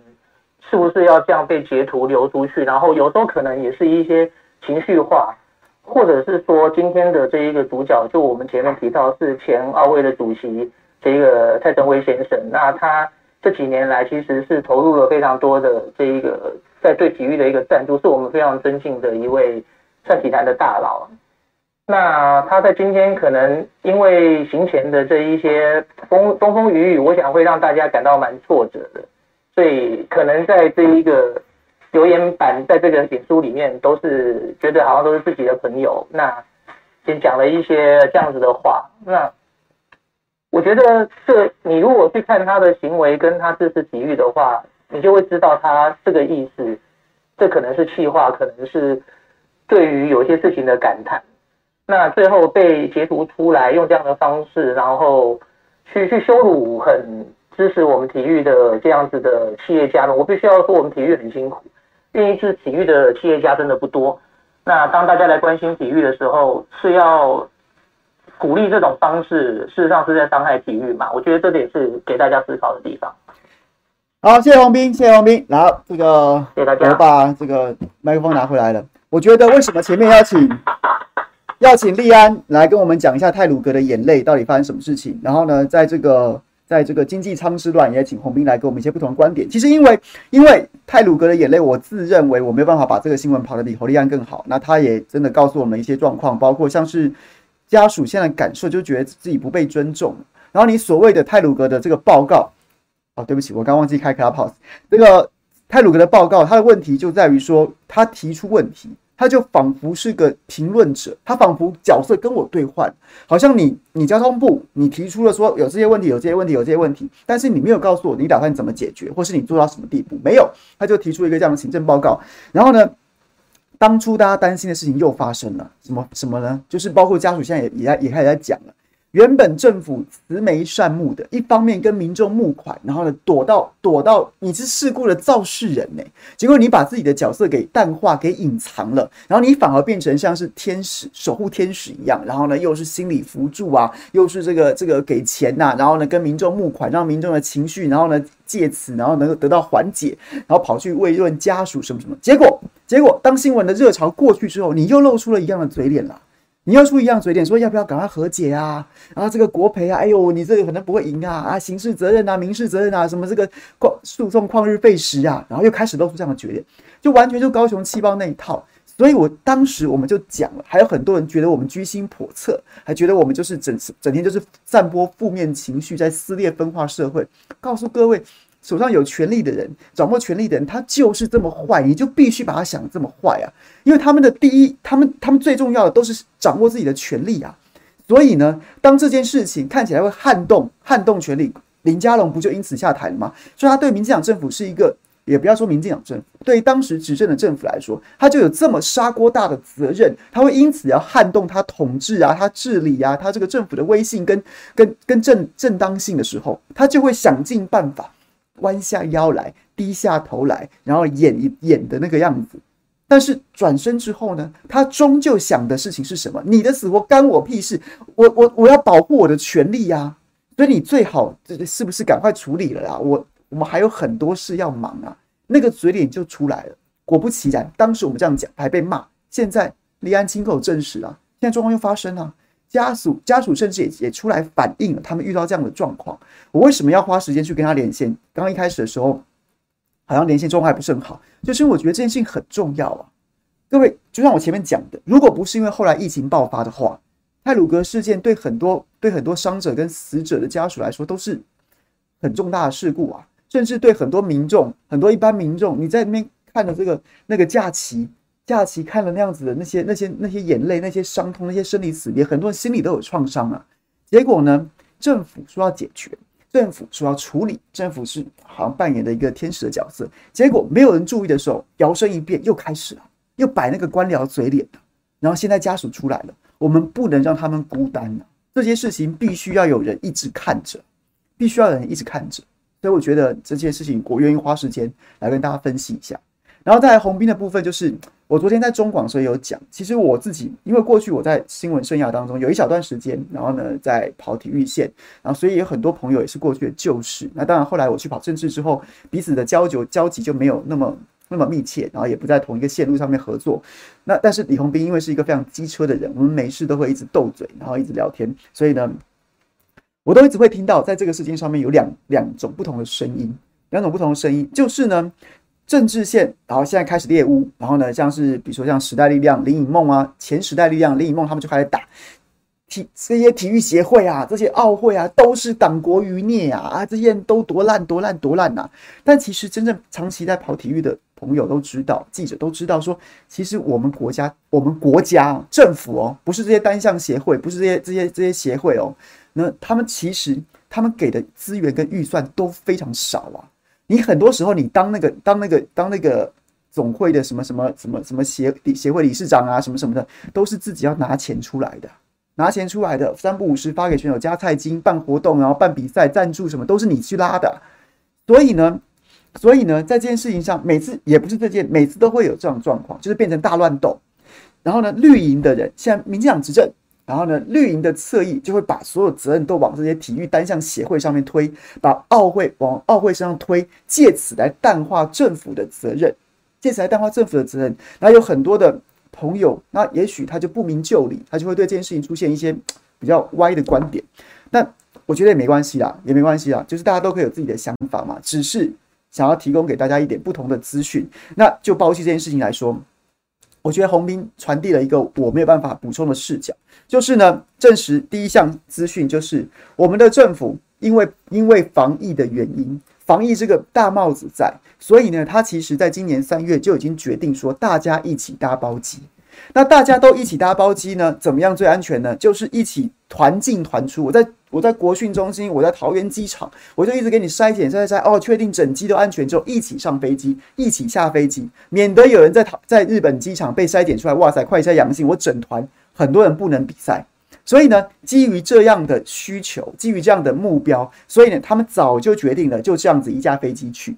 是不是要这样被截图流出去？然后有时候可能也是一些情绪化，或者是说今天的这一个主角，就我们前面提到是前奥会的主席这个蔡成威先生，那他这几年来其实是投入了非常多的这一个在对体育的一个赞助，是我们非常尊敬的一位算体坛的大佬。那他在今天可能因为行前的这一些风风风雨雨，我想会让大家感到蛮挫折的，所以可能在这一个留言板，在这个脸书里面，都是觉得好像都是自己的朋友，那先讲了一些这样子的话。那我觉得这你如果去看他的行为跟他支持体育的话，你就会知道他这个意思，这可能是气话，可能是对于有些事情的感叹。那最后被截图出来，用这样的方式，然后去去羞辱很支持我们体育的这样子的企业家们。我必须要说，我们体育很辛苦，愿意支持体育的企业家真的不多。那当大家来关心体育的时候，是要鼓励这种方式，事实上是在伤害体育嘛？我觉得这点是给大家思考的地方。好，谢谢黄斌，谢谢黄斌。然后这个，谢谢大家。我把这个麦克风拿回来了。我觉得为什么前面要请？要请利安来跟我们讲一下泰鲁格的眼泪到底发生什么事情。然后呢，在这个在这个经济舱之乱，也请洪斌来给我们一些不同的观点。其实因为因为泰鲁格的眼泪，我自认为我没有办法把这个新闻跑得比侯立安更好。那他也真的告诉我们一些状况，包括像是家属现在感受就觉得自己不被尊重。然后你所谓的泰鲁格的这个报告，哦，对不起，我刚忘记开 Clubhouse。这个泰鲁格的报告，他的问题就在于说他提出问题。他就仿佛是个评论者，他仿佛角色跟我对换，好像你你交通部你提出了说有这些问题，有这些问题，有这些问题，但是你没有告诉我你打算怎么解决，或是你做到什么地步，没有，他就提出一个这样的行政报告。然后呢，当初大家担心的事情又发生了，什么什么呢？就是包括家属现在也也在也开始在讲了。原本政府慈眉善目的，一方面跟民众募款，然后呢躲到躲到你是事故的肇事人呢，结果你把自己的角色给淡化、给隐藏了，然后你反而变成像是天使、守护天使一样，然后呢又是心理辅助啊，又是这个这个给钱呐、然后呢跟民众募款，让民众的情绪，然后呢借此然后能够得到缓解，然后跑去慰问家属什么什么，结果结果当新闻的热潮过去之后，你又露出了一样的嘴脸了。你要出一样嘴脸，说要不要赶快和解啊？然后这个国赔啊，哎呦，你这个可能不会赢啊！啊，刑事责任啊，民事责任啊，什么这个旷诉讼旷日费时啊，然后又开始露出这样的嘴脸，就完全就高雄气爆那一套。所以我当时我们就讲了，还有很多人觉得我们居心叵测，还觉得我们就是整整天就是散播负面情绪，在撕裂分化社会。告诉各位。手上有权力的人，掌握权力的人，他就是这么坏，你就必须把他想这么坏啊！因为他们的第一，他们他们最重要的都是掌握自己的权力啊。所以呢，当这件事情看起来会撼动撼动权力，林佳龙不就因此下台了吗？所以他对民进党政府是一个，也不要说民进党政府，对于当时执政的政府来说，他就有这么砂锅大的责任，他会因此要撼动他统治啊，他治理啊，他这个政府的威信跟跟跟正正当性的时候，他就会想尽办法。弯下腰来，低下头来，然后演一演的那个样子。但是转身之后呢，他终究想的事情是什么？你的死活干我屁事！我我我要保护我的权利呀！所以你最好这是不是赶快处理了啦？我我们还有很多事要忙啊！那个嘴脸就出来了。果不其然，当时我们这样讲还被骂。现在立安亲口证实了，现在状况又发生了。家属家属甚至也也出来反映了，他们遇到这样的状况。我为什么要花时间去跟他连线？刚刚一开始的时候，好像连线状况还不是很好，就是因为我觉得这件事情很重要啊。各位，就像我前面讲的，如果不是因为后来疫情爆发的话，泰鲁阁事件对很多对很多伤者跟死者的家属来说都是很重大的事故啊，甚至对很多民众、很多一般民众，你在那边看的这个那个假期。假期看了那样子的那些、那些、那些眼泪、那些伤痛、那些生离死别，很多人心里都有创伤啊。结果呢，政府说要解决，政府说要处理，政府是好像扮演的一个天使的角色。结果没有人注意的时候，摇身一变又开始了，又摆那个官僚嘴脸。然后现在家属出来了，我们不能让他们孤单了。这些事情必须要有人一直看着，必须要有人一直看着。所以我觉得这件事情，我愿意花时间来跟大家分析一下。然后在红兵的部分，就是我昨天在中广所以有讲，其实我自己因为过去我在新闻生涯当中有一小段时间，然后呢在跑体育线，然后所以有很多朋友也是过去的旧识。那当然后来我去跑政治之后，彼此的交集交集就没有那么那么密切，然后也不在同一个线路上面合作。那但是李红斌因为是一个非常机车的人，我们没事都会一直斗嘴，然后一直聊天，所以呢，我都一直会听到在这个事件上面有两两种不同的声音，两种不同的声音就是呢。政治线，然后现在开始猎巫，然后呢，像是比如说像时代力量、林颖梦啊，前时代力量、林颖梦他们就开始打体这些体育协会啊，这些奥会啊，都是党国余孽啊啊，这些人都多烂多烂多烂呐！但其实真正长期在跑体育的朋友都知道，记者都知道说，其实我们国家、我们国家政府哦，不是这些单项协会，不是这些这些这些协会哦，那他们其实他们给的资源跟预算都非常少啊。你很多时候，你当那个当那个当那个总会的什么什么什么什么协协会理事长啊，什么什么的，都是自己要拿钱出来的，拿钱出来的，三不五时发给选手加菜金，办活动，然后办比赛，赞助什么都是你去拉的。所以呢，所以呢，在这件事情上，每次也不是这件，每次都会有这种状况，就是变成大乱斗。然后呢，绿营的人现在民进党执政。然后呢，绿营的侧翼就会把所有责任都往这些体育单项协会上面推，把奥会往奥会身上推，借此来淡化政府的责任，借此来淡化政府的责任。那有很多的朋友，那也许他就不明就里，他就会对这件事情出现一些比较歪的观点。那我觉得也没关系啦，也没关系啦，就是大家都可以有自己的想法嘛，只是想要提供给大家一点不同的资讯。那就包起这件事情来说。我觉得红兵传递了一个我没有办法补充的视角，就是呢，证实第一项资讯就是我们的政府因为因为防疫的原因，防疫这个大帽子在，所以呢，他其实在今年三月就已经决定说，大家一起搭包机。那大家都一起搭包机呢？怎么样最安全呢？就是一起团进团出。我在我在国训中心，我在桃园机场，我就一直给你筛检筛筛筛哦，确定整机都安全之后，一起上飞机，一起下飞机，免得有人在在日本机场被筛检出来，哇塞，快筛阳性，我整团很多人不能比赛。所以呢，基于这样的需求，基于这样的目标，所以呢，他们早就决定了，就这样子一架飞机去。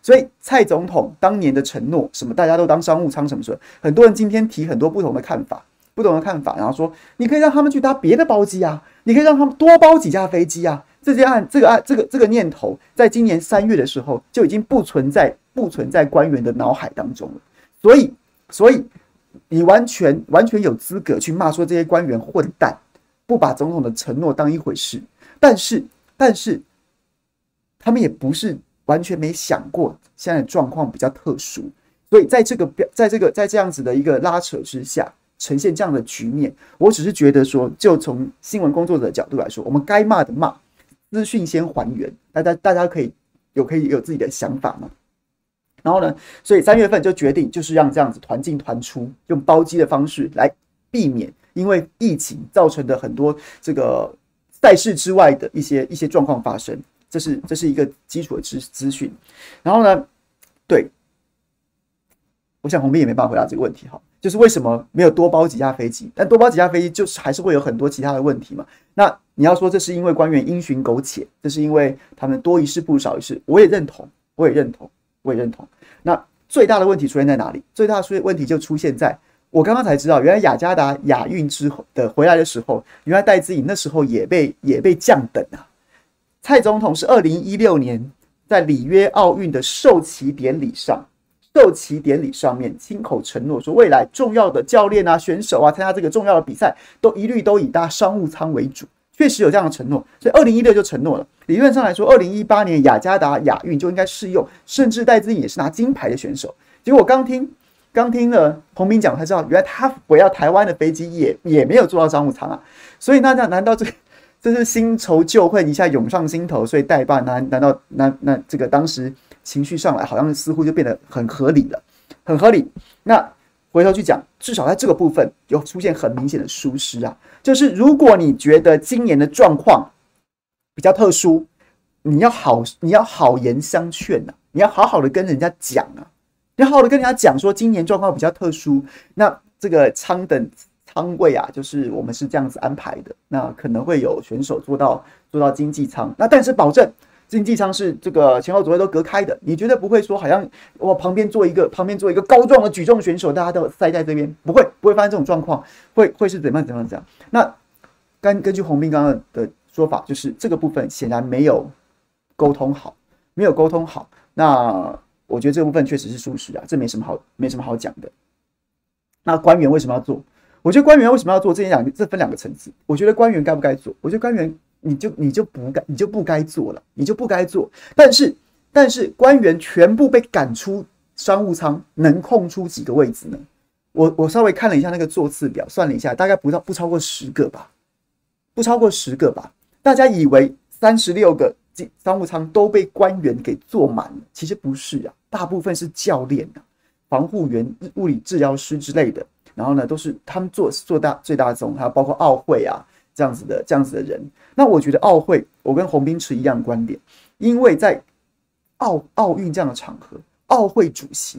所以蔡总统当年的承诺，什么大家都当商务舱什么什么，很多人今天提很多不同的看法，不同的看法，然后说你可以让他们去搭别的包机啊，你可以让他们多包几架飞机啊。这些案，这个案，这个这个念头，在今年三月的时候就已经不存在，不存在官员的脑海当中了。所以，所以你完全完全有资格去骂说这些官员混蛋，不把总统的承诺当一回事。但是，但是他们也不是。完全没想过现在状况比较特殊，所以在这个标，在这个在这样子的一个拉扯之下，呈现这样的局面。我只是觉得说，就从新闻工作者的角度来说，我们该骂的骂，资讯先还原，大家大家可以有可以有自己的想法嘛。然后呢，所以三月份就决定就是让这样子团进团出，用包机的方式来避免因为疫情造成的很多这个赛事之外的一些一些状况发生。这是这是一个基础的资资讯，然后呢，对，我想红兵也没办法回答这个问题哈，就是为什么没有多包几架飞机？但多包几架飞机，就是还是会有很多其他的问题嘛。那你要说这是因为官员因循苟且，这是因为他们多一事不如少一事，我也认同，我也认同，我也认同。那最大的问题出现在哪里？最大的问题就出现在我刚刚才知道，原来雅加达亚运之后的回来的时候，原来戴资颖那时候也被也被降等啊。蔡总统是二零一六年在里约奥运的授旗典礼上，授旗典礼上面亲口承诺说，未来重要的教练啊、选手啊，参加这个重要的比赛，都一律都以搭商务舱为主。确实有这样的承诺，所以二零一六就承诺了。理论上来说，二零一八年雅加达亚运就应该适用，甚至戴资颖也是拿金牌的选手。结果我刚听刚听了彭明讲，才知道原来他回到台湾的飞机也也没有坐到商务舱啊。所以那那难道这？这是新仇旧恨一下涌上心头，所以代办难难道那那这个当时情绪上来，好像似乎就变得很合理了，很合理。那回头去讲，至少在这个部分有出现很明显的疏失啊。就是如果你觉得今年的状况比较特殊，你要好你要好言相劝呐、啊，你要好好的跟人家讲啊，你要好好的跟人家讲说今年状况比较特殊，那这个舱等。舱位啊，就是我们是这样子安排的。那可能会有选手做到做到经济舱，那但是保证经济舱是这个前后左右都隔开的，你绝对不会说好像我旁边坐一个旁边坐一个高壮的举重选手，大家都塞在这边，不会不会发生这种状况，会会是怎么样怎么样怎样？那根根据洪斌刚刚的说法，就是这个部分显然没有沟通好，没有沟通好。那我觉得这个部分确实是属实啊，这没什么好没什么好讲的。那官员为什么要做？我觉得官员为什么要做？这两这分两个层次。我觉得官员该不该做？我觉得官员。你就你就不该你就不该做了，你就不该做。但是但是官员全部被赶出商务舱，能空出几个位置呢？我我稍微看了一下那个座次表，算了一下，大概不到不超过十个吧，不超过十个吧。大家以为三十六个商务舱都被官员给坐满了，其实不是啊，大部分是教练啊、防护员、物理治疗师之类的。然后呢，都是他们坐坐大最大宗，还有包括奥会啊。这样子的这样子的人，那我觉得奥会，我跟洪斌持一样观点，因为在奥奥运这样的场合，奥会主席，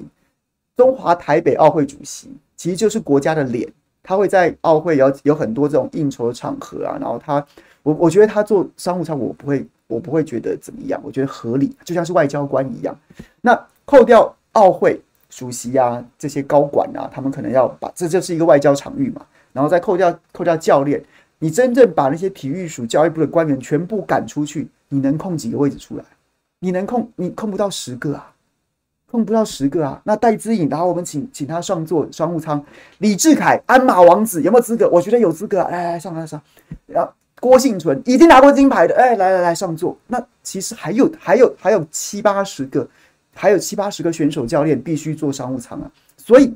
中华台北奥会主席，其实就是国家的脸，他会在奥会有有很多这种应酬的场合啊，然后他，我我觉得他做商务舱，我不会我不会觉得怎么样，我觉得合理，就像是外交官一样。那扣掉奥会主席啊这些高管啊，他们可能要把这就是一个外交场域嘛，然后再扣掉扣掉教练。你真正把那些体育署、教育部的官员全部赶出去，你能空几个位置出来？你能空？你空不到十个啊，空不到十个啊。那戴资颖，然后我们请请他上座商务舱。李志凯、鞍马王子有没有资格？我觉得有资格啊。来来上来上。然后郭幸存已经拿过金牌的，哎，来来来上座。那其实还有还有还有七八十个，还有七八十个选手教练必须坐商务舱啊。所以。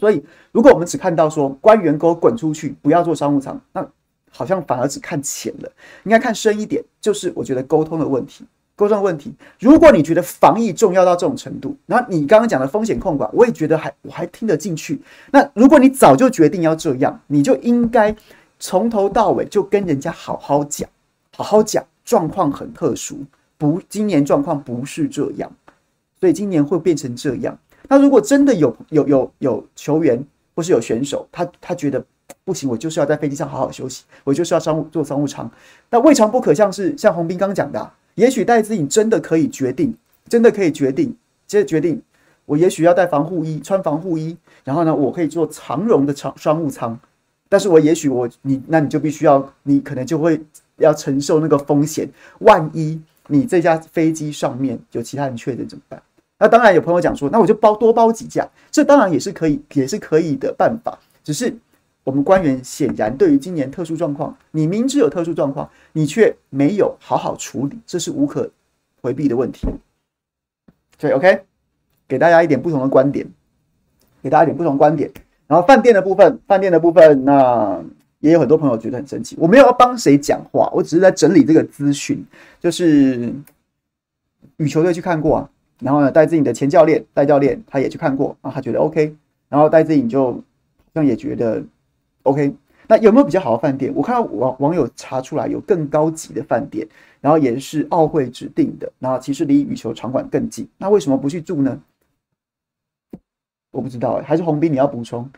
所以，如果我们只看到说官员给我滚出去，不要做商务舱，那好像反而只看浅了。应该看深一点，就是我觉得沟通的问题，沟通的问题。如果你觉得防疫重要到这种程度，那你刚刚讲的风险控管，我也觉得还我还听得进去。那如果你早就决定要这样，你就应该从头到尾就跟人家好好讲，好好讲，状况很特殊，不，今年状况不是这样，所以今年会变成这样。那如果真的有有有有球员或是有选手，他他觉得不行，我就是要在飞机上好好休息，我就是要商务坐商务舱。那未尝不可，像是像洪斌刚讲的，也许戴资颖真的可以决定，真的可以决定，接着决定，我也许要带防护衣，穿防护衣，然后呢，我可以坐长荣的长商务舱，但是我也许我你那你就必须要，你可能就会要承受那个风险，万一你这架飞机上面有其他人确诊怎么办？那当然有朋友讲说，那我就包多包几架，这当然也是可以，也是可以的办法。只是我们官员显然对于今年特殊状况，你明知有特殊状况，你却没有好好处理，这是无可回避的问题。所以 OK，给大家一点不同的观点，给大家一点不同观点。然后饭店的部分，饭店的部分，那也有很多朋友觉得很生气。我没有要帮谁讲话，我只是在整理这个资讯，就是羽球队去看过啊。然后呢，戴志颖的前教练戴教练他也去看过啊，他觉得 OK。然后戴志颖就好像也觉得 OK。那有没有比较好的饭店？我看到网网友查出来有更高级的饭店，然后也是奥会指定的，然后其实离羽球场馆更近。那为什么不去住呢？我不知道，还是洪斌你要补充？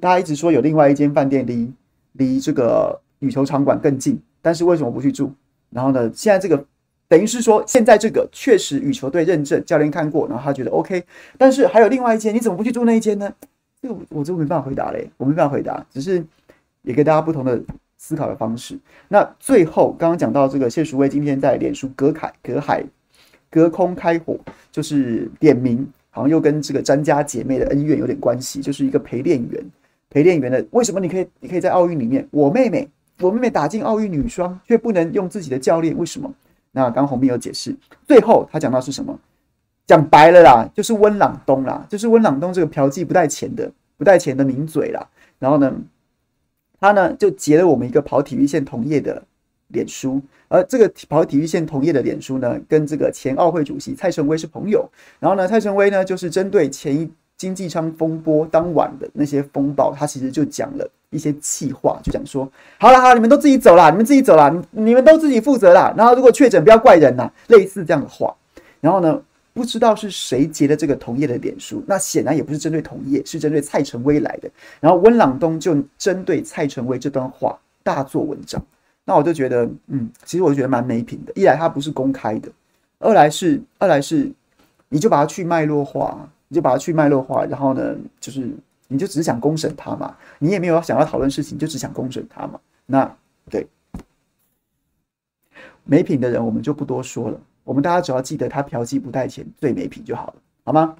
大家一直说有另外一间饭店离离这个羽球场馆更近，但是为什么不去住？然后呢，现在这个。等于是说，现在这个确实羽球队认证，教练看过，然后他觉得 OK。但是还有另外一间，你怎么不去住那一间呢？这个我就没办法回答嘞，我没办法回答，只是也给大家不同的思考的方式。那最后刚刚讲到这个谢淑薇今天在脸书隔海隔海隔空开火，就是点名，好像又跟这个詹家姐妹的恩怨有点关系，就是一个陪练员陪练员的，为什么你可以你可以在奥运里面，我妹妹我妹妹打进奥运女双，却不能用自己的教练，为什么？那刚刚洪斌有解释，最后他讲到是什么？讲白了啦，就是温朗东啦，就是温朗东这个嫖妓不带钱的、不带钱的名嘴啦。然后呢，他呢就截了我们一个跑体育线同业的脸书，而这个跑体育线同业的脸书呢，跟这个前奥会主席蔡成威是朋友。然后呢，蔡成威呢就是针对前一经济舱风波当晚的那些风暴，他其实就讲了。一些气话就讲说，好了好了，你们都自己走了，你们自己走了，你们都自己负责了。然后如果确诊，不要怪人呐，类似这样的话。然后呢，不知道是谁截的这个同业的脸书，那显然也不是针对同业，是针对蔡成威来的。然后温朗东就针对蔡成威这段话大做文章。那我就觉得，嗯，其实我就觉得蛮没品的。一来他不是公开的，二来是二来是，你就把它去脉络化，你就把它去脉络化，然后呢，就是你就只想公审他嘛，你也没有想要讨论事情，就只想公审他嘛。那对，没品的人我们就不多说了，我们大家只要记得他嫖妓不带钱最没品就好了，好吗？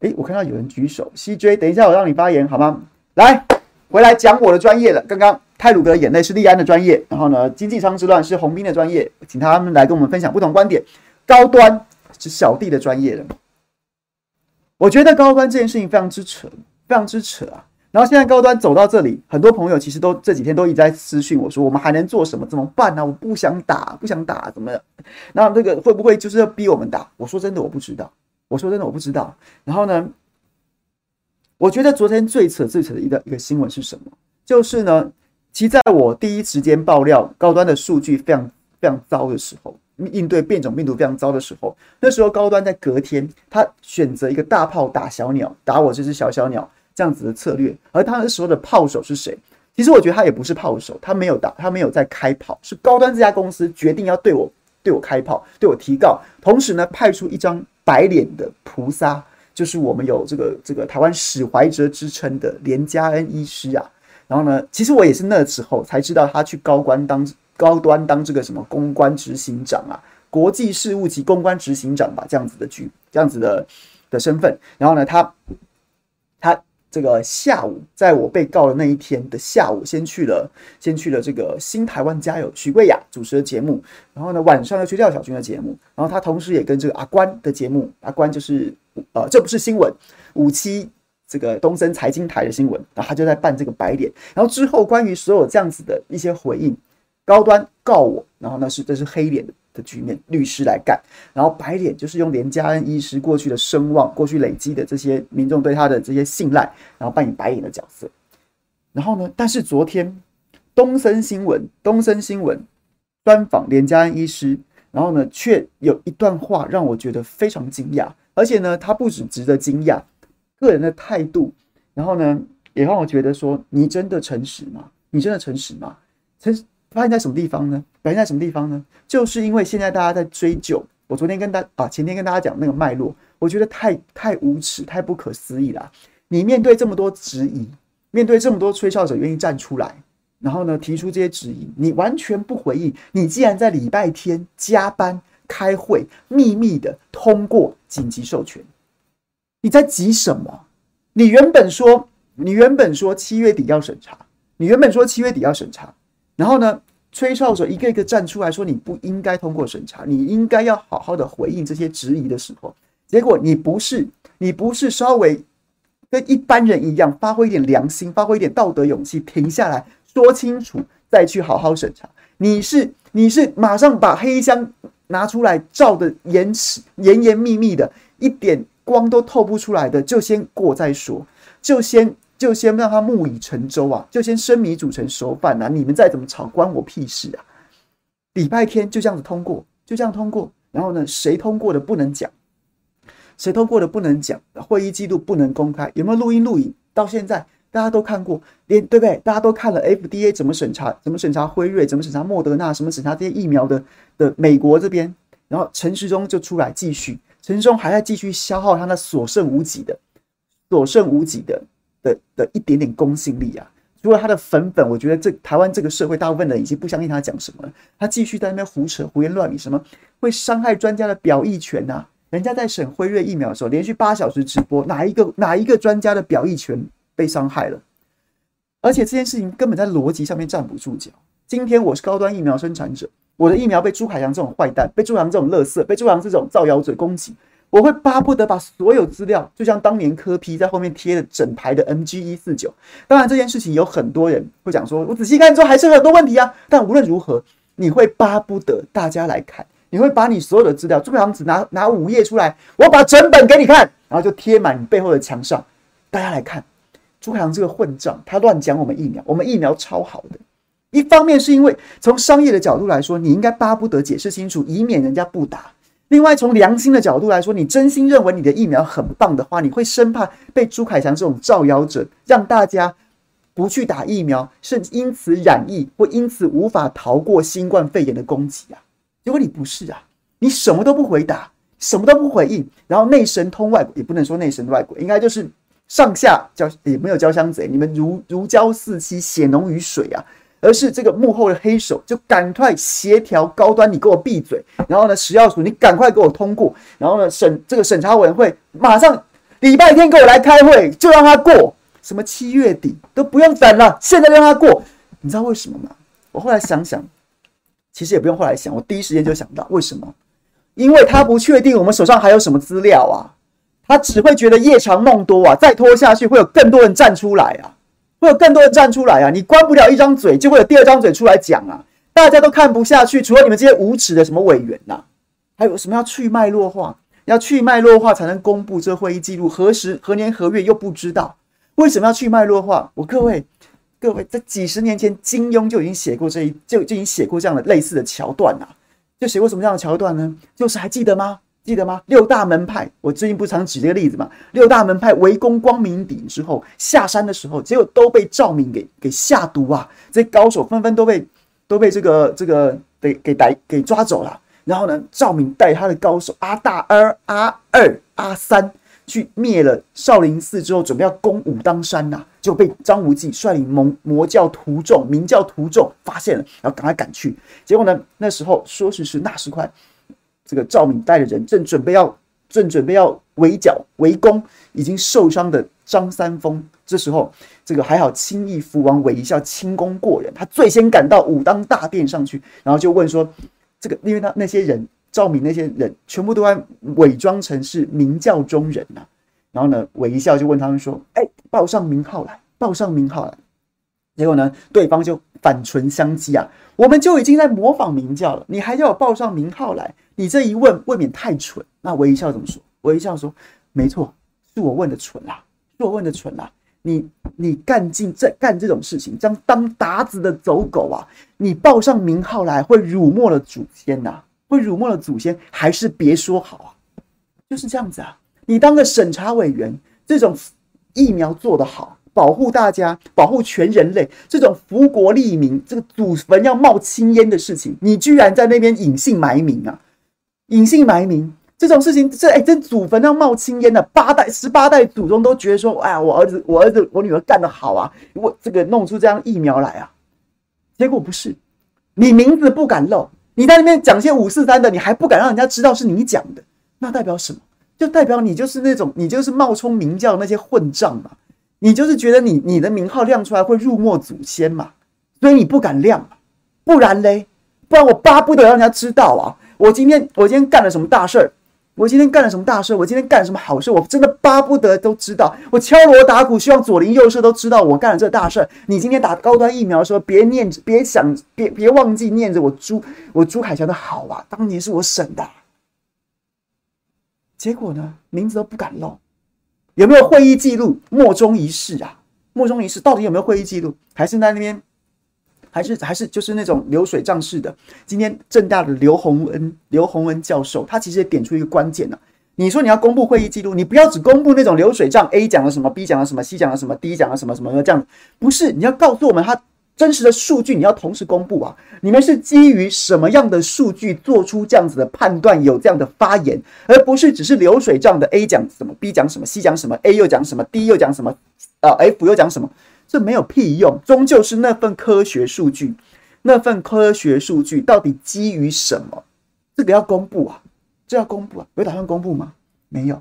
诶，我看到有人举手，CJ，等一下我让你发言好吗？来，回来讲我的专业了，刚刚。泰鲁格的眼泪是立安的专业，然后呢，经济舱之乱是洪斌的专业，请他们来跟我们分享不同观点。高端是小弟的专业了。我觉得高端这件事情非常之扯，非常之扯啊！然后现在高端走到这里，很多朋友其实都这几天都一直在私讯我说，我们还能做什么？怎么办呢、啊？我不想打，不想打，怎么？那这个会不会就是要逼我们打？我说真的，我不知道。我说真的，我不知道。然后呢，我觉得昨天最扯、最扯的一个一个新闻是什么？就是呢。其实在我第一时间爆料高端的数据非常非常糟的时候，应对变种病毒非常糟的时候，那时候高端在隔天，他选择一个大炮打小鸟，打我这只小小鸟这样子的策略。而他那时候的炮手是谁？其实我觉得他也不是炮手，他没有打，他没有在开炮，是高端这家公司决定要对我对我开炮，对我提告，同时呢派出一张白脸的菩萨，就是我们有这个这个台湾史怀哲之称的连家恩医师啊。然后呢，其实我也是那时候才知道他去高官当高端当这个什么公关执行长啊，国际事务及公关执行长吧，这样子的局，这样子的的身份。然后呢，他他这个下午在我被告的那一天的下午，先去了先去了这个新台湾加油许贵雅主持的节目，然后呢晚上又去廖小军的节目，然后他同时也跟这个阿关的节目，阿关就是呃这不是新闻五七。这个东森财经台的新闻，然后他就在扮这个白脸，然后之后关于所有这样子的一些回应，高端告我，然后呢是这是黑脸的局面，律师来干，然后白脸就是用连家恩医师过去的声望，过去累积的这些民众对他的这些信赖，然后扮演白脸的角色，然后呢，但是昨天东森新闻，东森新闻专访连家恩医师，然后呢却有一段话让我觉得非常惊讶，而且呢他不止值得惊讶。个人的态度，然后呢，也让我觉得说，你真的诚实吗？你真的诚实吗？诚发现在什么地方呢？表现在什么地方呢？就是因为现在大家在追究，我昨天跟大啊，前天跟大家讲那个脉络，我觉得太太无耻，太不可思议了。你面对这么多质疑，面对这么多吹哨者愿意站出来，然后呢，提出这些质疑，你完全不回应。你既然在礼拜天加班开会，秘密的通过紧急授权。你在急什么？你原本说，你原本说七月底要审查，你原本说七月底要审查，然后呢，吹哨者一个一个站出来说你不应该通过审查，你应该要好好的回应这些质疑的时候，结果你不是，你不是稍微跟一般人一样，发挥一点良心，发挥一点道德勇气，停下来说清楚，再去好好审查，你是你是马上把黑箱拿出来照的严实严严密密的，一点。光都透不出来的，就先过再说，就先就先让他木已成舟啊，就先生米煮成熟饭呐、啊。你们再怎么吵，关我屁事啊！礼拜天就这样子通过，就这样通过。然后呢，谁通过的不能讲，谁通过的不能讲，会议记录不能公开，有没有录音录影？到现在大家都看过，连对不对？大家都看了 FDA 怎么审查，怎么审查辉瑞，怎么审查莫德纳，什么审查这些疫苗的的美国这边，然后陈时中就出来继续。陈时中还在继续消耗他那所剩无几的、所剩无几的的的一点点公信力啊！除了他的粉粉，我觉得这台湾这个社会大部分人已经不相信他讲什么了。他继续在那边胡扯、胡言乱语，什么会伤害专家的表意权呐、啊？人家在审辉瑞疫苗的时候，连续八小时直播，哪一个哪一个专家的表意权被伤害了？而且这件事情根本在逻辑上面站不住脚。今天我是高端疫苗生产者。我的疫苗被朱海洋这种坏蛋，被朱凯翔这种垃圾，被朱凯翔这种造谣者攻击，我会巴不得把所有资料，就像当年柯 P 在后面贴了整排的 MG 一四九。当然这件事情有很多人会讲说，我仔细看之后还是很多问题啊。但无论如何，你会巴不得大家来看，你会把你所有的资料，朱凯翔只拿拿五页出来，我把整本给你看，然后就贴满你背后的墙上，大家来看，朱海洋这个混账，他乱讲我们疫苗，我们疫苗超好的。一方面是因为从商业的角度来说，你应该巴不得解释清楚，以免人家不打。另外，从良心的角度来说，你真心认为你的疫苗很棒的话，你会生怕被朱凯翔这种造谣者让大家不去打疫苗，甚至因此染疫或因此无法逃过新冠肺炎的攻击啊。如果你不是啊，你什么都不回答，什么都不回应，然后内神通外鬼，也不能说内神外鬼，应该就是上下交也没有交相贼，你们如如胶似漆，血浓于水啊。而是这个幕后的黑手就赶快协调高端，你给我闭嘴。然后呢，食药署你赶快给我通过。然后呢，审这个审查委员会马上礼拜天给我来开会，就让他过。什么七月底都不用等了，现在让他过。你知道为什么吗？我后来想想，其实也不用后来想，我第一时间就想到为什么？因为他不确定我们手上还有什么资料啊，他只会觉得夜长梦多啊，再拖下去会有更多人站出来啊。会有更多人站出来啊！你关不了一张嘴，就会有第二张嘴出来讲啊！大家都看不下去，除了你们这些无耻的什么委员呐、啊，还有什么要去脉络化？要去脉络化才能公布这会议记录，何时何年何月又不知道？为什么要去脉络化？我各位各位，在几十年前，金庸就已经写过这一就就已经写过这样的类似的桥段呐、啊，就写过什么样的桥段呢？就是还记得吗？记得吗？六大门派，我最近不常举这个例子嘛。六大门派围攻光明顶之后，下山的时候，结果都被赵敏给给下毒啊！这些高手纷纷都被都被这个这个给给逮给抓走了。然后呢，赵敏带他的高手阿大、二、阿二、阿三去灭了少林寺之后，准备要攻武当山呐、啊，就被张无忌率领魔魔教徒众、明教徒众发现了，然后赶快赶去。结果呢，那时候说时迟那时快。这个赵敏带的人正准备要正准备要围剿围攻已经受伤的张三丰，这时候这个还好，青翼福王韦一笑轻功过人，他最先赶到武当大殿上去，然后就问说：“这个，因为他那些人赵敏那些人全部都在伪装成是明教中人呐、然后呢，韦一笑就问他们说：‘哎，报上名号来，报上名号来。’结果呢，对方就反唇相讥啊，我们就已经在模仿明教了，你还要我报上名号来？”你这一问未免太蠢，那韦一笑怎么说？韦一笑说：“没错，是我问的蠢啦，是我问的蠢啦。你你干尽这干这种事情，将当韃子的走狗啊！你报上名号来，会辱没了祖先呐，会辱没了祖先，还是别说好啊！就是这样子啊！你当个审查委员，这种疫苗做得好，保护大家，保护全人类，这种福国利民，这个祖坟要冒青烟的事情，你居然在那边隐姓埋名啊！”隐姓埋名这种事情，这哎，这祖坟要冒青烟的，八代十八代祖宗都觉得说，哎呀，我儿子、我儿子、我女儿干得好啊，我这个弄出这样疫苗来啊，结果不是，你名字不敢露，你在那边讲些五四三的，你还不敢让人家知道是你讲的，那代表什么？就代表你就是那种，你就是冒充明教那些混账嘛，你就是觉得你你的名号亮出来会辱没祖先嘛，所以你不敢亮，不然嘞，不然我巴不得让人家知道啊。我今天我今天干了什么大事儿？我今天干了什么大事儿？我今天干了什么好事？我真的巴不得都知道。我敲锣打鼓，希望左邻右舍都知道我干了这大事儿。你今天打高端疫苗的时候，别念，别想，别别忘记念着我朱我朱凯翔的好啊！当年是我省的，结果呢，名字都不敢露。有没有会议记录？莫衷一是啊！莫衷一是，到底有没有会议记录？还是在那边？还是还是就是那种流水账式的。今天正大的刘洪恩，刘洪恩教授，他其实也点出一个关键呢、你说你要公布会议记录，你不要只公布那种流水账，A 讲了什么，B 讲了什么，C 讲了什么，D 讲了什么什么的这样，不是，你要告诉我们他真实的数据，你要同时公布啊。你们是基于什么样的数据做出这样子的判断，有这样的发言，而不是只是流水账的 A 讲什么，B 讲什么，C 讲什么，A 又讲什么，D 又讲什么，呃、F 又讲什么。这没有屁用，终究是那份科学数据，那份科学数据到底基于什么？这个要公布啊，这要公布啊，有打算公布吗？没有，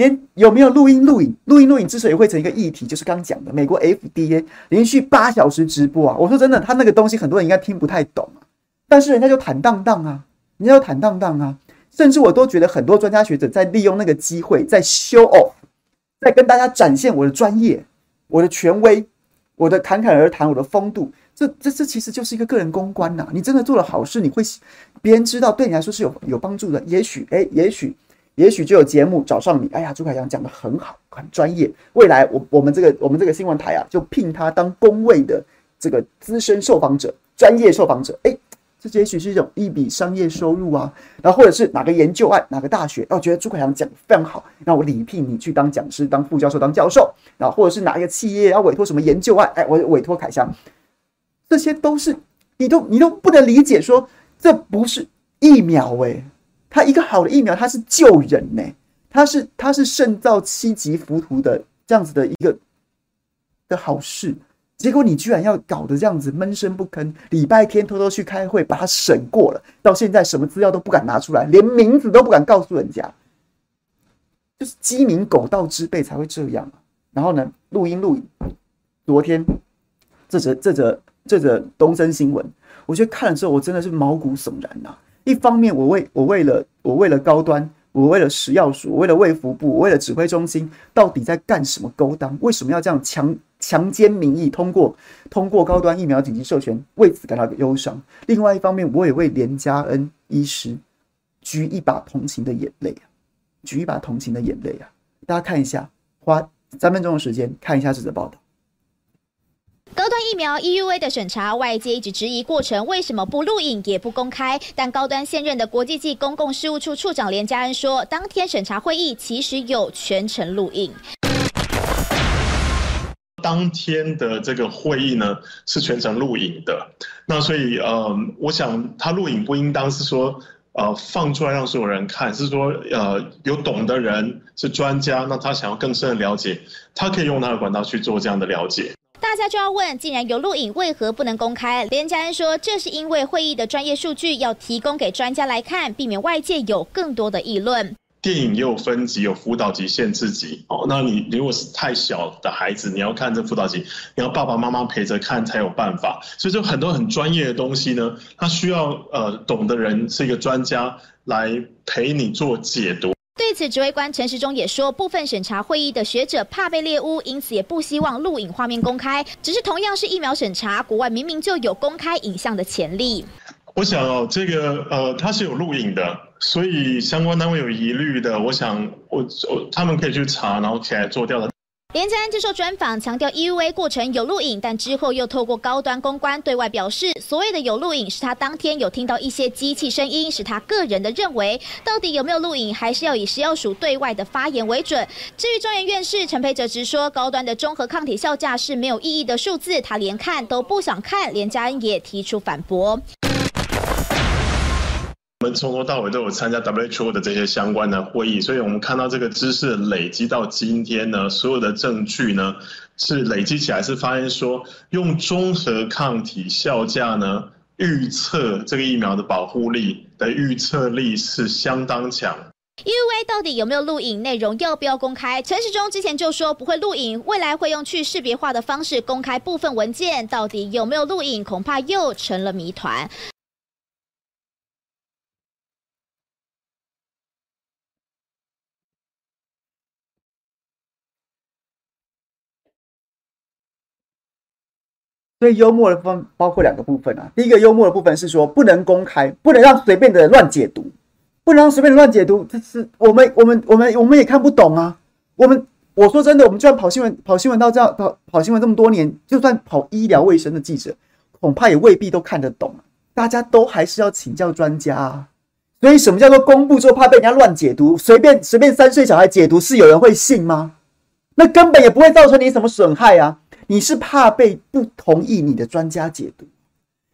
连有没有录音录影？录音录影之所以会成一个议题，就是刚讲的美国 FDA 连续八小时直播啊。我说真的，他那个东西很多人应该听不太懂啊，但是人家就坦荡荡啊，人家就坦荡荡啊，甚至我都觉得很多专家学者在利用那个机会在 show off，在跟大家展现我的专业，我的权威。我的侃侃而谈，我的风度，这这这其实就是一个个人公关呐。你真的做了好事，你会别人知道，对你来说是有有帮助的。也许，哎，也许，也许就有节目找上你。哎呀，朱凯翔讲得很好，很专业。未来我我们这个我们这个新闻台啊，就聘他当公卫的这个资深受访者、专业受访者。哎，这也许是一种一笔商业收入啊。然后或者是哪个研究案，哪个大学，哦，觉得朱凯翔讲得非常好，那我礼聘你去当讲师、当副教授、当教授。然后或者是哪一个企业要委托什么研究案，哎，我委托凯翔，这些都是你都你都不能理解说，这不是疫苗诶、它一个好的疫苗，它是救人呢、欸，它是它是胜造七级浮屠的这样子的一个的好事。结果你居然要搞得这样子闷声不吭，礼拜天偷偷去开会，把它审过了，到现在什么资料都不敢拿出来，连名字都不敢告诉人家，就是鸡鸣狗盗之辈才会这样。然后呢，录音录影，昨天这则这则这则东森新闻，我觉得看了之后我真的是毛骨悚然呐、一方面我为我为了我为了高端。我为了食药署，为了卫福部，为了指挥中心，到底在干什么勾当？为什么要这样强强奸民意？通过通过高端疫苗紧急授权，为此感到忧伤。另外一方面，我也为连家恩医师举一把同情的眼泪啊，举一把同情的眼泪啊！大家看一下，花三分钟的时间看一下这则报道。高端疫苗 EUA 的审查，外界一直质疑过程为什么不录影也不公开。但高端现任的国际暨公共事务处处长连家恩说，当天审查会议其实有全程录影。当天的这个会议呢是全程录影的，那所以呃，我想他录影不应当是说呃放出来让所有人看，是说呃有懂的人是专家，那他想要更深的了解，他可以用他的管道去做这样的了解。大家就要问，既然有录影，为何不能公开？连家恩说，这是因为会议的专业数据要提供给专家来看，避免外界有更多的议论。电影也有分级，有辅导级、限制级。哦，那你如果是太小的孩子，你要看这辅导级，你要爸爸妈妈陪着看才有办法。所以，就很多很专业的东西呢，它需要呃懂的人是一个专家来陪你做解读。对此，指挥官陈时中也说，部分审查会议的学者怕被猎污，因此也不希望录影画面公开。只是同样是疫苗审查，国外明明就有公开影像的潜力。我想哦，这个呃，它是有录影的，所以相关单位有疑虑的，我想我我他们可以去查，然后起来做调查。连家恩接受专访，强调 EUA 过程有录影，但之后又透过高端公关对外表示，所谓的有录影是他当天有听到一些机器声音，是他个人的认为。到底有没有录影，还是要以食药署对外的发言为准。至于中研院士陈培哲直说，高端的综合抗体效价是没有意义的数字，他连看都不想看。连家恩也提出反驳。我们从头到尾都有参加 WHO 的这些相关的会议，所以我们看到这个知识累积到今天呢，所有的证据呢是累积起来，是发现说用综合抗体效价呢预测这个疫苗的保护力的预测力是相当强。EUA 到底有没有录影？内容要不要公开？陈时中之前就说不会录影，未来会用去识别化的方式公开部分文件，到底有没有录影，恐怕又成了谜团。所以幽默的部分包括两个部分啊。第一个幽默的部分是说不能公开，不能让随便的人乱解读，不能让随便的乱解读。这是我们我们我们我们也看不懂啊。我们我说真的，我们就算跑新闻跑新闻到这样跑跑新闻这么多年，就算跑医疗卫生的记者，恐怕也未必都看得懂。大家都还是要请教专家啊。所以什么叫做公布之后怕被人家乱解读？随便随便三岁小孩解读是有人会信吗？那根本也不会造成你什么损害啊。你是怕被不同意你的专家解读，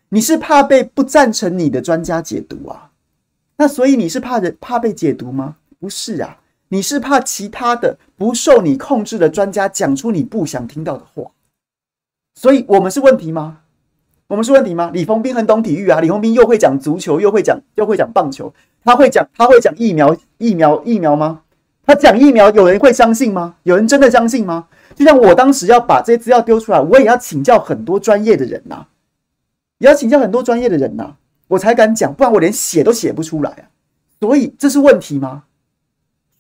你是怕被不赞成你的专家解读啊？那所以你是怕人怕被解读吗？不是啊，你是怕其他的不受你控制的专家讲出你不想听到的话。所以我们是问题吗？我们是问题吗？李丰斌很懂体育啊，李丰斌又会讲足球，又会讲又会讲棒球，他会讲他会讲疫苗疫苗疫苗吗？他讲疫苗，有人会相信吗？有人真的相信吗？就像我当时要把这些资料丢出来，我也要请教很多专业的人呐、也要请教很多专业的人呐、我才敢讲，不然我连写都写不出来啊。所以这是问题吗？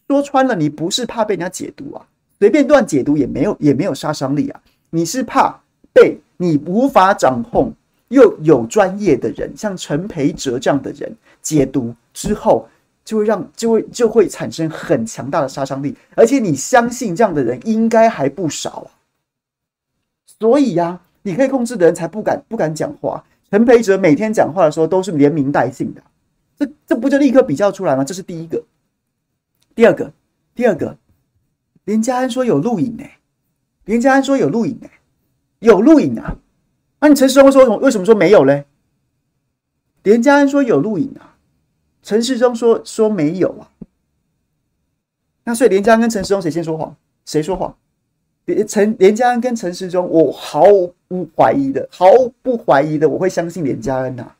说穿了，你不是怕被人家解读啊，随便乱解读也没有也没有杀伤力啊。你是怕被你无法掌控又有专业的人，像陈培哲这样的人解读之后。就会让就会就会产生很强大的杀伤力，而且你相信这样的人应该还不少啊。所以呀、你可以控制的人才不敢不敢讲话。陈培哲每天讲话的时候都是连名带姓的，这这不就立刻比较出来吗？这是第一个。第二个，第二个，连家安说有录影呢，连家安说有录影呢，有录影啊。那、你陈世峰说什？为什么说没有嘞？连家安说有录影啊，陈世忠说说没有啊。那所以连家跟陈世忠谁先说谎？谁说谎？连陈连家安跟陈世忠，我毫不怀疑的，毫不怀疑的，我会相信连家恩呐、啊。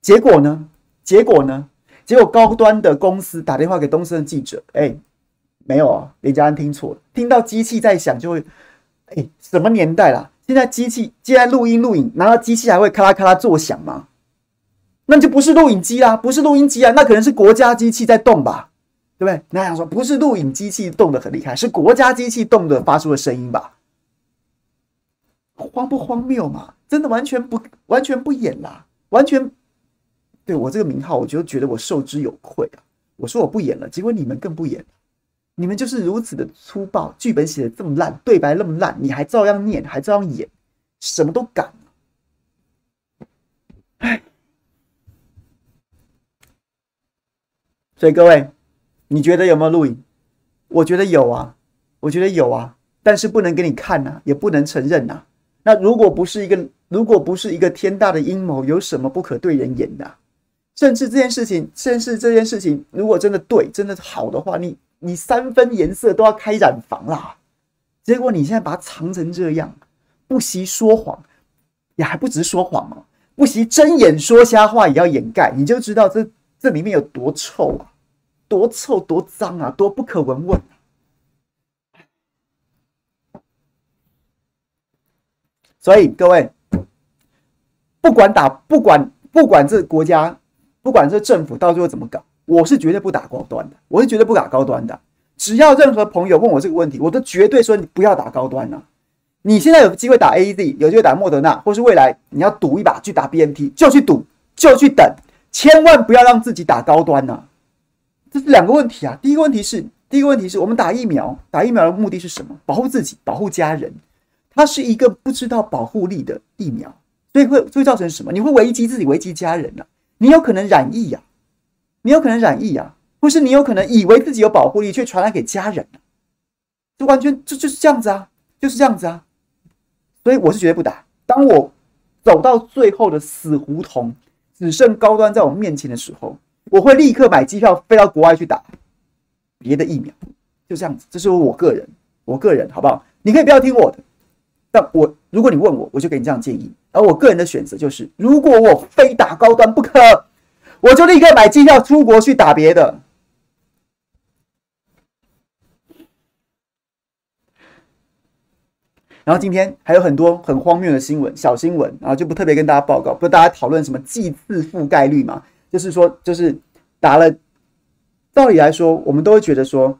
结果呢？结果呢？结果高端的公司打电话给东森的记者，哎、欸，没有啊，连家安听错了，听到机器在响就会，哎、欸，什么年代了？现在机器既然录音录影，难道机器还会咔啦咔啦作响吗？那就不是录影机啦，不是录音机啊，那可能是国家机器在动吧，对不对？那样说不是录影机器动得很厉害，是国家机器动的发出的声音吧？荒不荒谬嘛？真的完全不完全不演啦，完全对我这个名号，我就觉得我受之有愧啊！我说我不演了，结果你们更不演。你们就是如此的粗暴，剧本写的这么烂，对白那么烂，你还照样念，还照样演，什么都敢。哎，所以各位，你觉得有没有录影？我觉得有啊，我觉得有啊，但是不能给你看呐、也不能承认呐、那如果不是一个，如果不是一个天大的阴谋，有什么不可对人言的、甚至这件事情，甚至这件事情，如果真的对，真的好的话，你。你三分颜色都要开染房啦，结果你现在把它藏成这样，不惜说谎，也还不止说谎嘛，不惜睁眼说瞎话也要掩盖，你就知道这这里面有多臭啊，多臭多脏啊，多不可闻闻。所以各位，不管打不管不管这国家，不管这政府到最后怎么搞。我是绝对不打高端的，我是绝对不打高端的。只要任何朋友问我这个问题，我都绝对说你不要打高端了。你现在有机会打 AZ，有机会打莫德纳，或是未来你要赌一把去打 BNT，就去赌，就去等，千万不要让自己打高端呐。这是两个问题啊。第一个问题是，第一个问题是我们打疫苗，打疫苗的目的是什么？保护自己，保护家人。它是一个不知道保护力的疫苗，所以会会造成什么？你会危及自己，危及家人啊。你有可能染疫呀。你有可能染疫啊，或是你有可能以为自己有保护力，却传染给家人，就完全就就是这样子啊，就是这样子啊。所以我是绝对不打。当我走到最后的死胡同，只剩高端在我面前的时候，我会立刻买机票飞到国外去打别的疫苗。就这样子，这是我个人，我个人好不好？你可以不要听我的，但我如果你问我，我就给你这样建议。而我个人的选择就是，如果我非打高端不可。我就立刻买机票出国去打别的。然后今天还有很多很荒谬的新闻，小新闻，然后就不特别跟大家报告。不是大家讨论什么剂次覆盖率嘛？就是说，就是打了，道理来说，我们都会觉得说，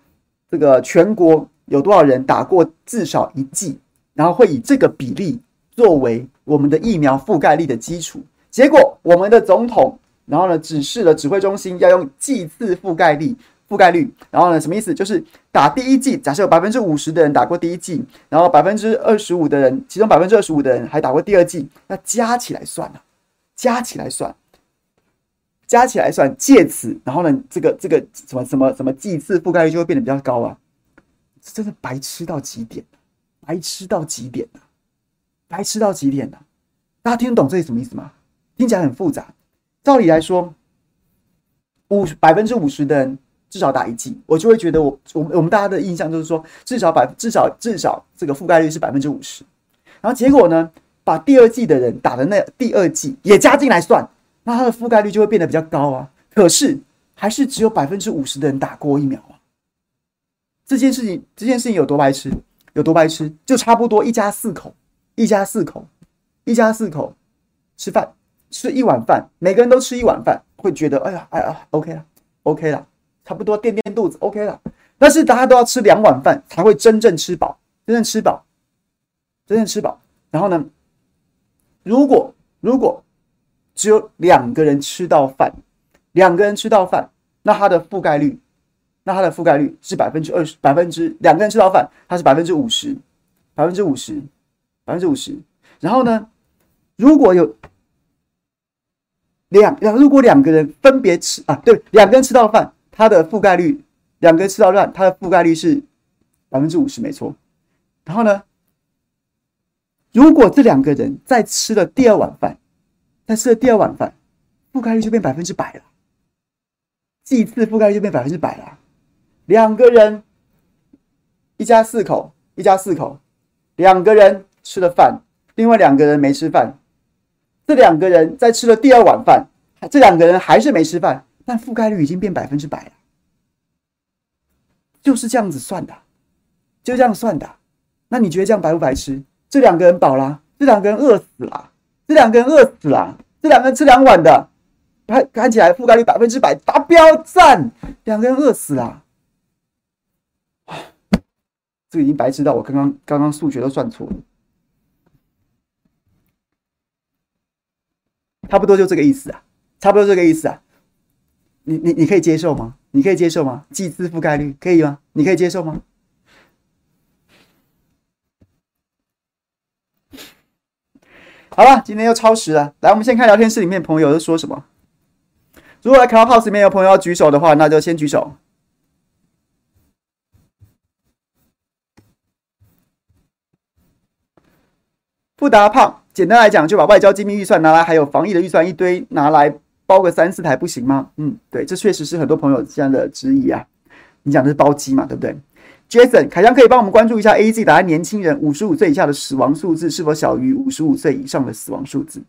这个全国有多少人打过至少一剂，然后会以这个比例作为我们的疫苗覆盖率的基础。结果，我们的总统。然后呢，指示了指挥中心要用剂次覆盖率，覆盖率。然后呢，什么意思？就是打第一剂，假设有百分之五十的人打过第一剂，然后百分之二十五的人，其中百分之二十五的人还打过第二剂，那加起来算了，加起来算，加起来算，借此，然后呢，这个这个什么什么什么剂次覆盖率就会变得比较高啊！这真的白痴到极点，白痴到极点了，白痴到极点了！大家听得懂这是什么意思吗？听起来很复杂。照理来说，五百分之五十的人至少打一剂，我就会觉得我我们我们大家的印象就是说，至少百至少至少这个覆盖率是百分之五十。然后结果呢，把第二季的人打的那第二季也加进来算，那它的覆盖率就会变得比较高啊。可是还是只有百分之五十的人打过疫苗啊。这件事情这件事情有多白痴？有多白痴？就差不多一家四口，一家四口，一家四口吃饭。吃一碗饭，每个人都吃一碗饭，会觉得哎呀哎呀，OK 了，OK 了，差不多垫垫肚子，OK 了。但是大家都要吃两碗饭才会真正吃饱，真正吃饱，真正吃饱。然后呢，如果如果只有两个人吃到饭，两个人吃到饭，那它的覆盖率，那它的覆盖率是百分之二十，百分之两个人吃到饭，它是百分之五十，百分之五十，百分之五十。然后呢，如果有两两如果两个人分别吃啊，对，两个人吃到饭，它的覆盖率，两个人吃到饭，它的覆盖率是百分之五十，没错。然后呢，如果这两个人再吃了第二碗饭，吃了第二碗饭，覆盖率就变百分之百了。剂次覆盖率就变百分之百了。两个人，一家四口，一家四口，两个人吃了饭，另外两个人没吃饭。这两个人在吃了第二碗饭，这两个人还是没吃饭，但覆盖率已经变百分之百了。就是这样子算的，就这样算的。那你觉得这样白不白吃？这两个人饱了，这两个人饿死了，这两个人饿死了，这两个人吃两碗的，看看起来覆盖率百分之百，达标赞。两个人饿死了，这个已经白痴到我刚刚刚刚数学都算错了。差不多就这个意思啊，差不多这个意思啊，你你你可以接受吗？你可以接受吗？剂资覆盖率可以吗？你可以接受吗？好了，今天又超时了，来，我们先看聊天室里面朋友都说什么。如果来 Clubhouse 里面有朋友要举手的话，那就先举手。不搭胖。简单来讲，就把外交机密预算拿来，还有防疫的预算一堆拿来包个三四台不行吗？嗯，对，这确实是很多朋友现在的质疑啊。你讲的是包机嘛，对不对？Jason，凯翔可以帮我们关注一下 AZ 打在年轻人五十五岁以下的死亡数字是否小于五十五岁以上的死亡数字？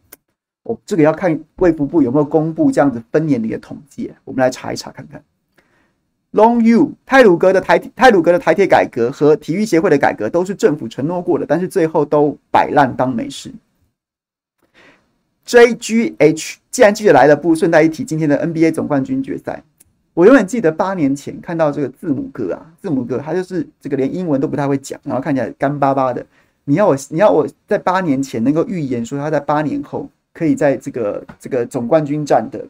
哦，这个要看卫福部有没有公布这样子分年龄的统计，我们来查一查看看。Long You，泰鲁格的台泰鲁格的台铁改革和体育协会的改革都是政府承诺过的，但是最后都摆烂当没事。JGH，既然记者来了，不如顺带一提今天的 NBA 总冠军决赛。我永远记得八年前看到这个字母哥啊，字母哥他就是这个连英文都不太会讲，然后看起来干巴巴的。你要我，你要我在八年前能够预言说他在八年后可以在这个这个总冠军战的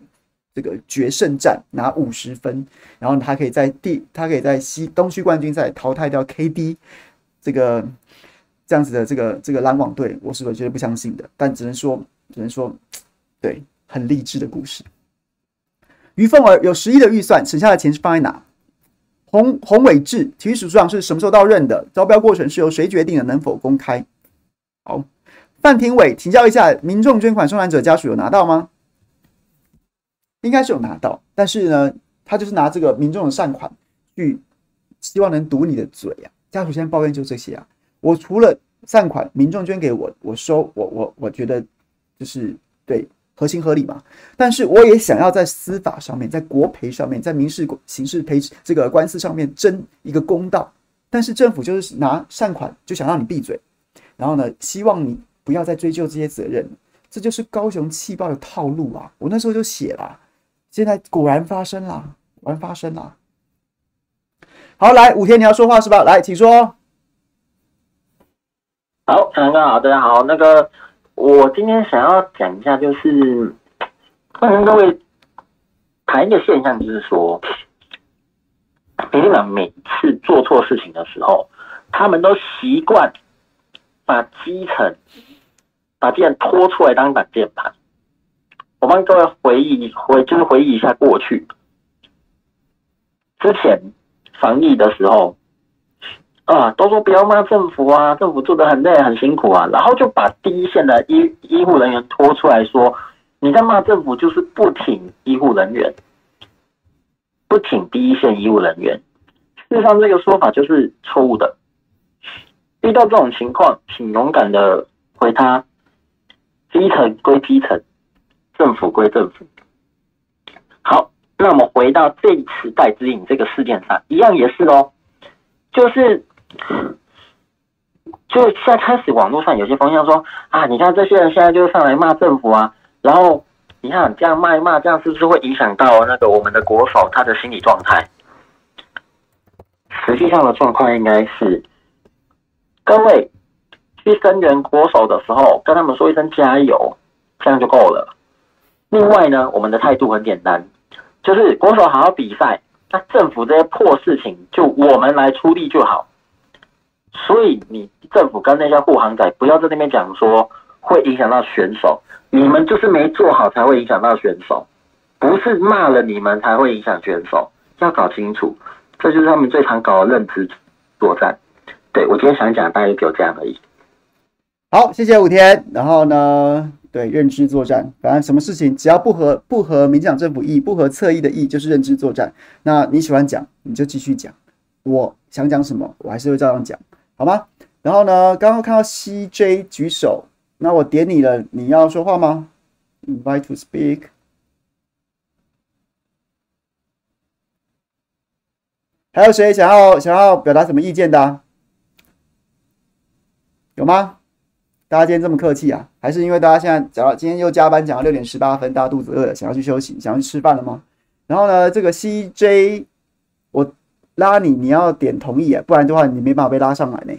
这个决胜战拿五十分，然后他可以在第他可以在西东区冠军赛淘汰掉 KD 这个这样子的这个这个篮网队，我是绝对不相信的，但只能说。只能说，对，很励志的故事。于凤儿有十亿的预算，省下的钱是放在哪？洪洪伟志体育署署长是什么时候到任的？招标过程是由谁决定的？能否公开？好，范廷伟，请教一下，民众捐款受难者家属有拿到吗？应该是有拿到，但是呢，他就是拿这个民众的善款去，希望能堵你的嘴啊。家属现在抱怨就这些啊。我除了善款，民众捐给我，我收，我我我觉得。就是对，合情合理嘛，但是我也想要在司法上面，在国赔上面，在民事、刑事赔这个官司上面争一个公道。但是政府就是拿善款就想让你闭嘴，然后呢，希望你不要再追究这些责任。这就是高雄气爆的套路啊！我那时候就写了，现在果然发生了，果然发生了。好，来，武天你要说话是吧？来，请说。好，大家好，大家好，那个。我今天想要讲一下，就是跟各位谈一个现象，就是说，民进党每次做错事情的时候，他们都习惯把基层把基层拖出来当挡箭牌。我帮各位回忆回，就是回忆一下过去，之前防疫的时候。啊，都说不要骂政府啊，政府做的很累很辛苦啊，然后就把第一线的医医护人员拖出来说，你在骂政府就是不挺医护人员，不挺第一线医护人员。事实上，这个说法就是错误的。遇到这种情况，请勇敢的回他，基层归基层，政府归政府。好，那我们回到这一次戴资颖这个事件上，一样也是哦，就是。就现在开始，网络上有些风向说啊，你看这些人现在就上来骂政府啊，然后你看这样骂一骂，这样是不是会影响到那个我们的国手他的心理状态？实际上的状况应该是，各位去声援国手的时候，跟他们说一声加油，这样就够了。另外呢，我们的态度很简单，就是国手好好比赛。那政府这些破事情，就我们来出力就好。所以你政府跟那些护航仔不要在那边讲说会影响到选手，你们就是没做好才会影响到选手，不是骂了你们才会影响选手，要搞清楚，这就是他们最常搞的认知作战。对，我今天想讲大概就这样而已。好，谢谢武天。然后呢，对，认知作战，反正什么事情只要不合不合民进党政府意，不合侧翼的意，就是认知作战。那你喜欢讲，你就继续讲。我想讲什么，我还是会照样讲，好吗？然后呢，刚刚看到 CJ 举手。那我点你了，你要说话吗？Invite to speak。还有谁想要想要表达什么意见的？有吗？大家今天这么客气啊？还是因为大家现在讲到今天又加班讲到六点十八分，大家肚子饿了，想要去休息，想要去吃饭了吗？然后呢，这个 CJ，拉你，你要点同意啊，不然的话你没办法被拉上来呢。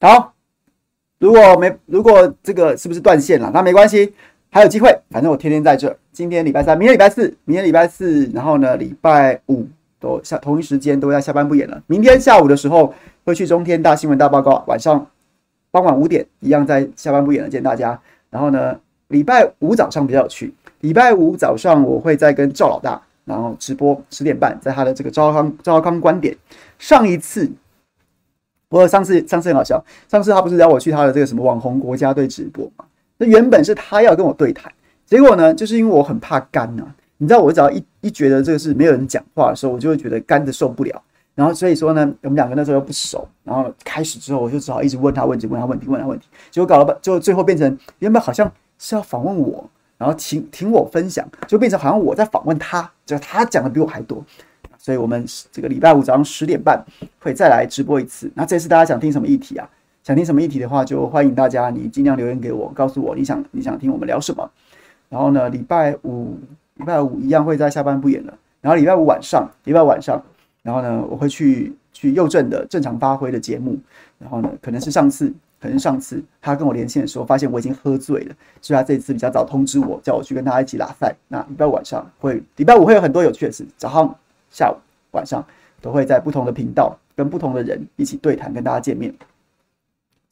好，如果没如果这个是不是断线了？那没关系，还有机会。反正我天天在这。今天礼拜三，明天礼拜四，明天礼拜四，然后呢，礼拜五都下同一时间都要下班不演了。明天下午的时候会去中天大新闻大报告，晚上傍晚五点一样在下班不演了见大家。然后呢，礼拜五早上比较有趣，礼拜五早上我会再跟赵老大，然后直播十点半，在他的这个赵康赵康观点。上一次。我上次上次很好笑，上次他不是邀我去他的这个什么网红国家队直播嘛？那原本是他要跟我对谈，结果呢，就是因为我很怕干呐、啊，你知道，我只要一一觉得这个是没有人讲话的时候，我就会觉得干的受不了。然后所以说呢，我们两个那时候又不熟，然后开始之后，我就只好一直问他问题，问他问题，问他问题，结果搞了半，就最后变成原本好像是要访问我，然后听听我分享，就变成好像我在访问他，就他讲的比我还多。所以，我们这个礼拜五早上十点半会再来直播一次。那这次大家想听什么议题啊？想听什么议题的话，就欢迎大家，你尽量留言给我，告诉我你想你想听我们聊什么。然后呢，礼拜五礼拜五一样会在下班不演了。然后礼拜五晚上，礼拜五晚上，然后呢，我会去去佑正的正常发挥的节目。然后呢，可能是上次，可能上次他跟我连线的时候，发现我已经喝醉了，所以他这次比较早通知我，叫我去跟他一起拉赛。那礼拜五晚上会，礼拜五会有很多有趣的事。早上。下午、晚上都会在不同的频道跟不同的人一起对谈，跟大家见面。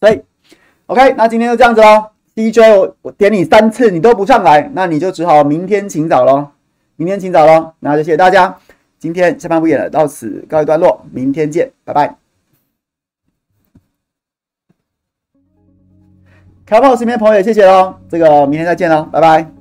所以，OK，那今天就这样子喽。DJ，我我点你三次，你都不上来，那你就只好明天请早喽。明天请早喽。那就谢谢大家，今天下班不演了，到此告一段落，明天见，拜拜。开炮身边朋友谢谢喽，这个明天再见喽，拜拜。